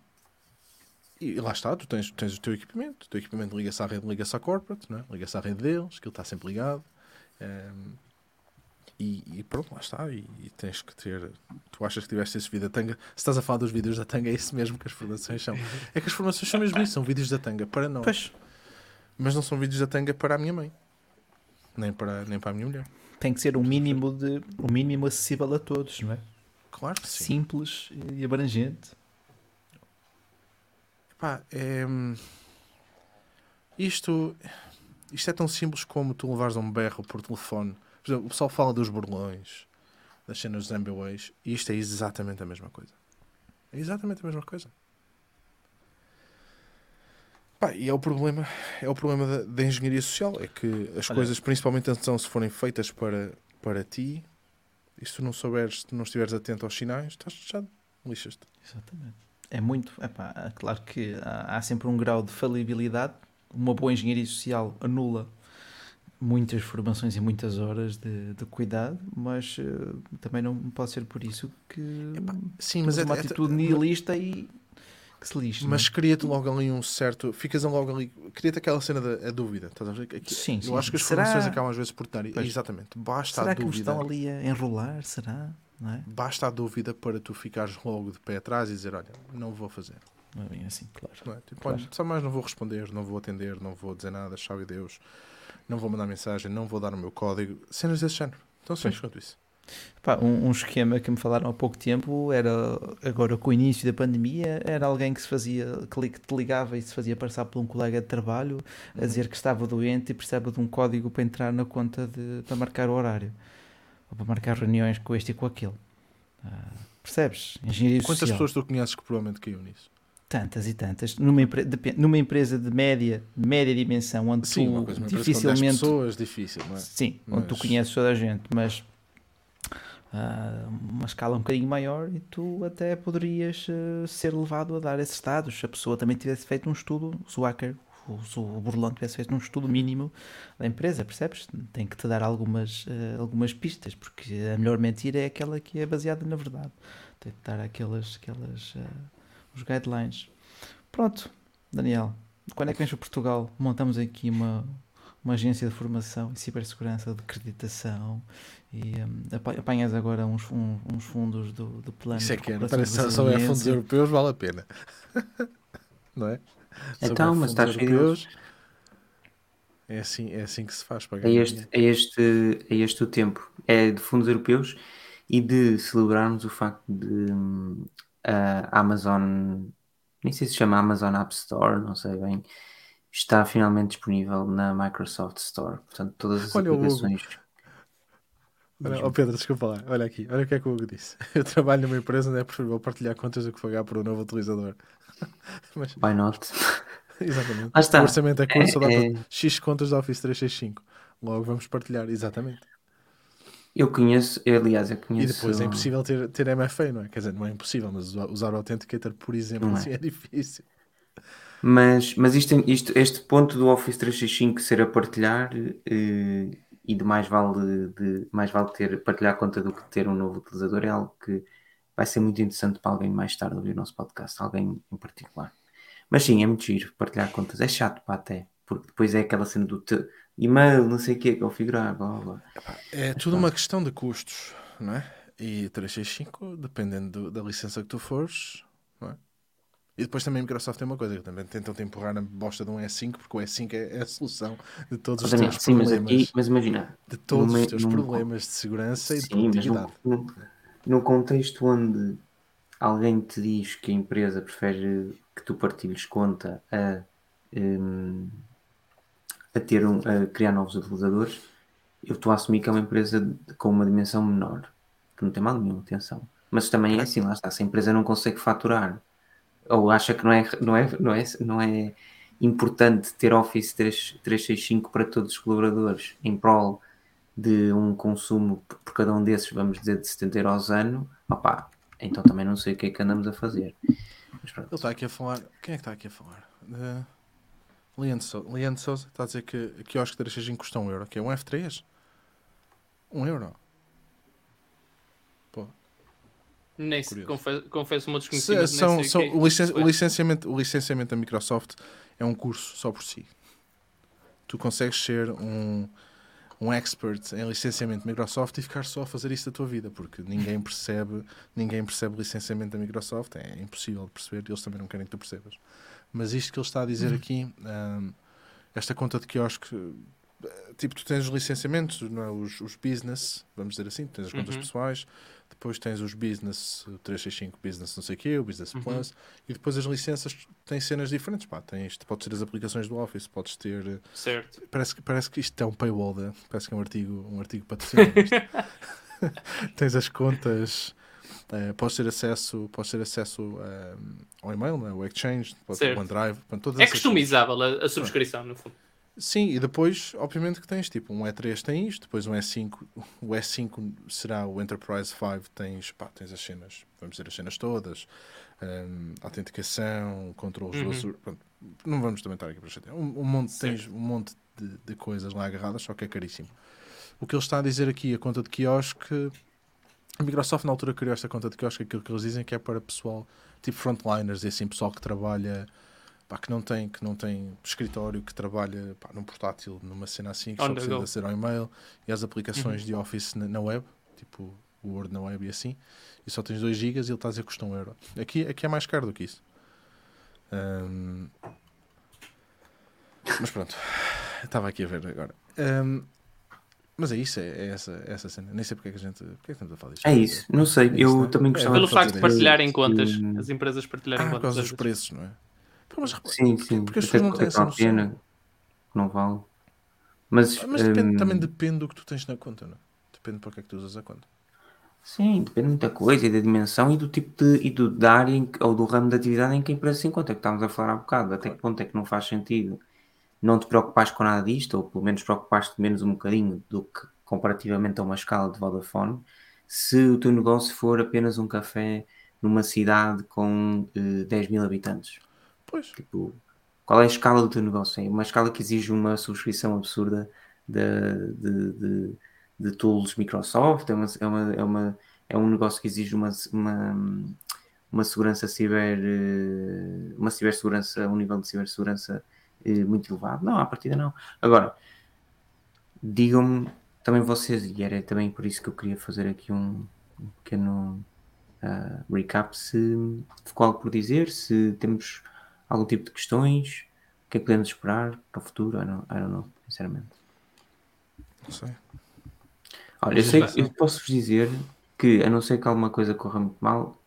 e lá está, tu tens, tens o teu equipamento. O teu equipamento liga-se à rede, liga-se à corporate, não é? liga-se à rede deles, que ele está sempre ligado. Um, e, e, pronto, lá está. E, e, tens que ter. Tu achas que tiveste esse vídeo da tanga? Se estás a falar dos vídeos da tanga, é isso mesmo que as formações são. É que as formações são mesmo isso, são vídeos da tanga para nós. Pois. Mas não são vídeos da tanga para a minha mãe, nem para, nem para a minha mulher. Tem que ser o mínimo, de, o mínimo acessível a todos, não é? Claro que sim. Simples e abrangente. Epá, é. Isto, isto é tão simples como tu levares um berro por telefone. Por exemplo, o pessoal fala dos burlões, das cenas dos MBWays, e isto é exatamente a mesma coisa. É exatamente a mesma coisa. Pá, e é o problema, é o problema da, da engenharia social, é que as Olha. coisas, principalmente atenção, se forem feitas para, para ti, e se tu não souberes, se tu não estiveres atento aos sinais, estás fechado, lixas-te. Exatamente. É muito, epá, é claro que há, há sempre um grau de falibilidade, uma boa engenharia social anula muitas formações e muitas horas de, de cuidado, mas uh, também não pode ser por isso que Epá, sim, mas é, uma é, atitude é, nihilista e que se lixe. Mas é? cria-te logo ali um certo. Ficas logo ali. Cria-te aquela cena da dúvida. Estás a ver? Aqui, sim, Eu sim. acho que as Será... formações acabam às vezes por dar. Pois. Exatamente. Basta Será a dúvida. Será que me estão ali a enrolar? Será? É? Basta a dúvida para tu ficares logo de pé atrás e dizer: Olha, não vou fazer. Não é bem assim, claro. Não é? tipo, claro. Olha, só mais não vou responder, não vou atender, não vou dizer nada, chave Deus, não vou mandar mensagem, não vou dar o meu código. Cenas desse género. Então, simples quanto isso. Pá, um, um, esquema que me falaram há pouco tempo era agora com o início da pandemia era alguém que se fazia que te ligava e se fazia passar por um colega de trabalho a uhum. dizer que estava doente e precisava de um código para entrar na conta de, para marcar o horário ou para marcar reuniões com este e com aquele ah, percebes? Engenharia Quantas social. pessoas tu conheces que provavelmente caiu nisso? Tantas e tantas. Numa, numa empresa de média, média dimensão, onde sim, tu coisa, dificilmente. pessoas, difícil, não é? Sim, mas... onde tu conheces toda a gente, mas uma escala um bocadinho maior e tu até poderias uh, ser levado a dar esses dados. Se a pessoa também tivesse feito um estudo, se o hacker, se o burlão tivesse feito um estudo mínimo da empresa, percebes? Tem que te dar algumas, uh, algumas pistas, porque a melhor mentira é aquela que é baseada na verdade. Tem que dar aquelas, aquelas os guidelines. Pronto, Daniel, quando é que vens para Portugal? Montamos aqui uma, uma agência de formação em cibersegurança, de acreditação e um, apanhas agora uns, um, uns fundos do, do plano. Isso é que é, parece só é fundos europeus, vale a pena. não é? Então, mas estás europeus, é assim, é assim que se faz pagar. É este, é, este, é este o tempo. É de fundos europeus e de celebrarmos o facto de a Amazon, nem sei se chama Amazon App Store, não sei bem, está finalmente disponível na Microsoft Store. Portanto, todas as olha aplicações. Olha, oh Pedro, desculpa lá, olha aqui, olha o que é que o Hugo disse. Eu trabalho numa empresa onde é preferível partilhar contas do que pagar por um novo utilizador. Mas... Why not? Exatamente. Ah, está. O orçamento é curto, é, só dá é... X contas da Office 365. Logo vamos partilhar, exatamente. Eu conheço, eu, aliás, eu conheço. E depois é impossível ter, ter MFA, não é? Quer dizer, não é impossível, mas usar o Authenticator, por exemplo, é. assim é difícil. Mas, mas isto, isto, este ponto do Office 365 ser a partilhar eh, e de mais vale, de mais vale ter partilhar a conta do que ter um novo utilizador é algo que vai ser muito interessante para alguém mais tarde ouvir o nosso podcast, alguém em particular. Mas sim, é muito giro partilhar contas. É chato para até, porque depois é aquela cena do te, e-mail, não sei o que, configurar, blá blá. É tudo uma questão de custos, não é? E 365, dependendo do, da licença que tu fores, é? E depois também a Microsoft tem uma coisa, que também tentam te empurrar na bosta de um S5, porque o S5 é, é a solução de todos os teus sim, problemas. Mas, aqui, mas imagina, de todos os teus problemas de segurança e de produtividade. No, no, contexto onde alguém te diz que a empresa prefere que tu partilhes conta a. Um, a ter um, a criar novos utilizadores, eu estou a assumir que é uma empresa com uma dimensão menor, que não tem mal nenhuma atenção. Mas também é assim, lá está, se a empresa não consegue faturar, ou acha que não é, não é, não é, não é importante ter Office 3, 365 para todos os colaboradores em prol de um consumo por cada um desses, vamos dizer, de 70 euros ano, opá, então também não sei o que é que andamos a fazer. Ele está aqui a falar. Quem é que está aqui a falar? Uh... Leandro Souza, Leandro Souza está a dizer que quiosque de 365 custa 1 um euro, que é um F3? 1 um euro. Nem se, confesso, confesso uma desconhecimento. São, são, o, licen o, licenciamento, o licenciamento da Microsoft é um curso só por si. Tu consegues ser um, um expert em licenciamento da Microsoft e ficar só a fazer isso da tua vida, porque ninguém percebe, ninguém percebe o licenciamento da Microsoft, é impossível de perceber, e eles também não querem que tu percebas. Mas isto que ele está a dizer uhum. aqui, um, esta conta de quiosque, tipo, tu tens os licenciamentos, não é? os, os business, vamos dizer assim, tens as contas uhum. pessoais, depois tens os business, o 365 business não sei o quê, o business uhum. plus, e depois as licenças têm cenas diferentes, pá, tens, podes ter as aplicações do Office, podes ter... Certo. Parece, parece que isto é um paywall, né? parece que é um artigo, um artigo patrocinado. tens as contas... Uh, podes ter acesso, podes ter acesso ao e-mail, né? o Exchange, ter o OneDrive. Todas é customizável a, a, subscrição, no fundo. Sim, e depois, obviamente, que tens tipo um E3 tem isto, depois um E5, o E5 será o Enterprise 5, tens, pá, tens as cenas, vamos dizer as cenas todas, um, autenticação, controles uhum. pronto, não vamos também estar aqui para chatear. Um, um monte, tens um monte de, de, coisas lá agarradas, só que é caríssimo. O que ele está a dizer aqui, a conta de quiosque, a Microsoft na altura criou esta conta de quiosque, aquilo que eles dizem que é para pessoal, tipo frontliners, e assim, pessoal que trabalha pá, que não tem que não tem escritório, que trabalha pá, num portátil, numa cena assim, que On só precisa de ser ao e-mail e as aplicações uhum. de Office na, na, web, tipo o Word na web e assim, e só tens 2 GB e ele está a dizer que custa 1 um euro. Aqui, aqui é mais caro do que isso. Um... Mas pronto, estava aqui a ver agora. Um... Mas é isso, é, é, essa, é essa cena. Nem sei porque é que a gente. Porque é que estamos a falar disto. É isso, não sei. É eu também é, gostava Pelo facto de partilharem contas, as empresas partilharem ah, contas. Por causa dos preços, não é? Mas, sim, sim. Porque as pessoas não têm essa noção. Pena, não vale. Mas, ah, mas depende, um... também depende do que tu tens na conta, não é? Depende para que é que tu usas a conta. Sim, depende de muita coisa e da dimensão e do tipo de, e do, da área em, ou do ramo de atividade em que a empresa se encontra, que estávamos a falar há bocado. Até que ponto é que não faz sentido não te preocupares com nada disto, ou pelo menos preocupares-te menos um bocadinho do que comparativamente a uma escala de Vodafone, se o teu negócio for apenas um café numa cidade com eh, 10 mil habitantes. Pois. Tipo, qual é a escala do teu negócio? É uma escala que exige uma subscrição absurda de, de, de, de tools Microsoft, é, uma, é, uma, é, uma, é um negócio que exige uma, uma, uma segurança ciber, eh, uma cibersegurança, um nível de cibersegurança eh, muito elevado. Não, à partida não. Agora, digam-me também vocês, e era também por isso que eu queria fazer aqui um, um pequeno uh, recap, se ficou algo por dizer, se temos algum tipo de questões? O que é que podemos esperar para o futuro? I don't, I don't know, sinceramente. Não sei. Olha, eu, sei, eu posso-vos dizer que, a não ser que alguma coisa corra muito mal,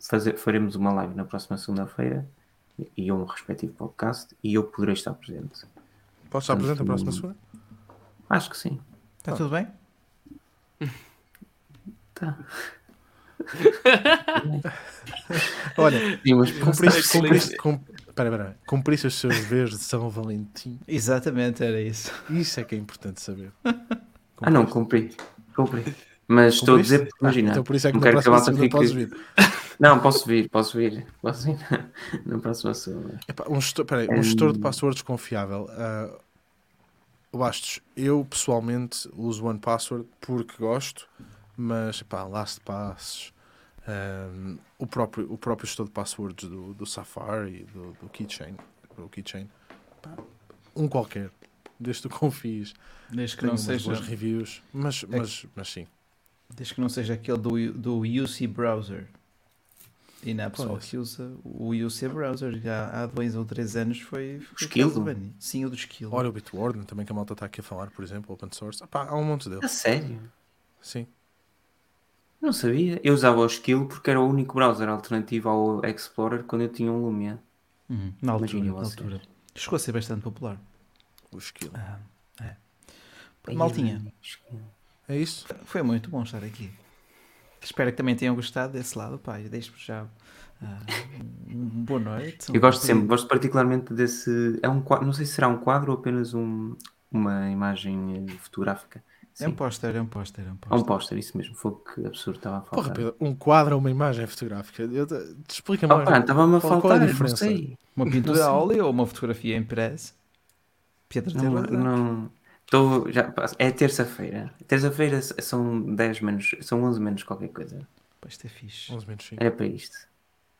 fazer, faremos uma live na próxima segunda-feira e um respectivo podcast e eu poderei estar presente. Posso estar presente na próxima segunda? Acho que sim. Está tudo bem? Tá. Olha, Sim, cumpriste, cumpriste, Espera, espera. Cumprisse os seus deveres de São Valentim. Exatamente, era isso. Isso é que é importante saber. Cumpriste. Ah, não, cumpri. Cumpri. Mas estou a dizer, imagina. Ah, então por isso é que não quero que a malta fique... podes vir. Não, posso vir, posso vir. Posso vir na próxima semana. Um gestor, peraí, um gestor de passwords confiável. Uh, Bastos, eu pessoalmente uso One Password porque gosto, mas pá, LastPass, um, o, próprio, o próprio gestor de passwords do, do Safari, do, do Keychain, do Keychain pá, um qualquer, desde que confies. Desde que não seja. reviews, mas, é mas, mas sim. Desde que não seja aquele do, do UC Browser. E na pessoa que usa o UC Browser já há dois ou três anos foi. foi Skill? Sim, o do Skill. Olha o Bitwarden também que a malta está aqui a falar, por exemplo, open source. Epá, há um monte deles. A sério? Sim. Não sabia. Eu usava o Skill porque era o único browser alternativo ao Explorer quando eu tinha um Lumia. Uhum. Na, altura, na altura. Chegou a ser bastante popular. O Skill. Ah, é. Maltinha. É isso. Foi muito bom estar aqui. Espero que também tenham gostado desse lado. Pai, deixo-vos já uh, um, boa noite. Um eu gosto sempre, gosto particularmente desse. É um não sei se será um quadro ou apenas um, uma imagem fotográfica é um póster, é um póster. É um póster, é um póster isso mesmo. Foi o que absurdo estava a falar. Porra, Pedro, um quadro ou uma imagem fotográfica? Eu te, te explica mais. estava-me a faltar, qual é a diferença? Uma pintura a óleo ou uma fotografia impressa? Pedro não, não, estou, já, é terça-feira. Terça-feira são 10 menos, são 11 menos qualquer coisa. Pois é fixe. 11 menos 5. Era para isto.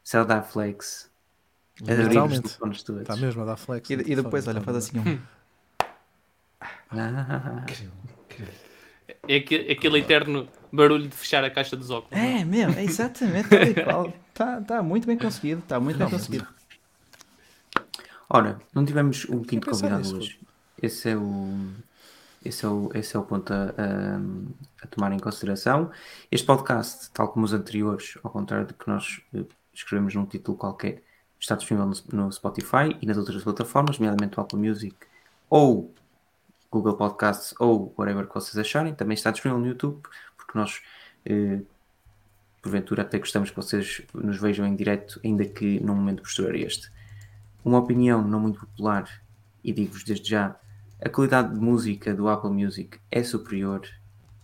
Cell dá flex. Literalmente. Está mesmo a dar flex. E, e depois, olha, faz assim um. Ah. É aquele eterno barulho de fechar a caixa dos óculos. É, mesmo, é exatamente. Está tá muito bem conseguido. Está muito bem conseguido. Ora, não tivemos um quinto convidado hoje. Esse é o. Esse é o, esse é o ponto a, a, a, tomar em consideração. Este podcast, tal como os anteriores, ao contrário do que nós eh, escrevemos num título qualquer, está disponível no, no Spotify e nas outras plataformas, nomeadamente o Apple Music ou Google Podcasts ou whatever que vocês acharem. Também está disponível no YouTube, porque nós, eh, porventura, até gostamos que vocês nos vejam em direto, ainda que num momento posterior a este. Uma opinião não muito popular, e digo-vos desde já, a qualidade de música do Apple Music é superior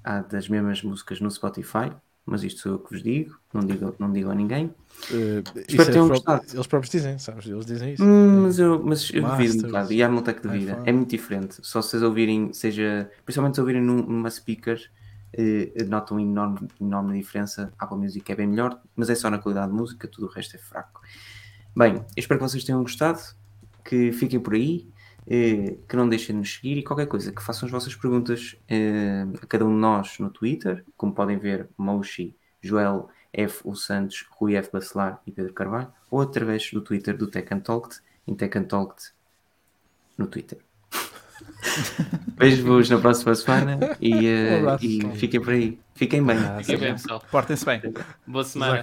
à das mesmas músicas no Spotify, mas isto sou eu que vos digo, não digo, não digo a ninguém. Uh, Espero que tenham é gostado. Eles próprios dizem, sabes? Eles dizem isso. Hum, mas eu, mas eu duvido um bocado. E a Montac de vida é muito diferente. Só se vocês ouvirem, seja, principalmente se ouvirem numa speaker, uh, notam enorme, enorme diferença. A Apple Music é bem melhor, mas é só na qualidade de música, tudo o resto é fraco. Bem, espero que vocês tenham gostado, que fiquem por aí. Eh, que não deixem de nos seguir e qualquer coisa, que façam as vossas perguntas eh, a cada um de nós no Twitter, como podem ver, Moshi, Joel F. O Santos, Rui F. Bacelar e Pedro Carvalho, ou através do Twitter do Tech Talked, em Tech Talked no Twitter. Vejo-vos na próxima semana e, uh, um e fiquem por aí. Fiquem bem. Ah, fiquem bem, pessoal. Portem-se bem. Boa semana.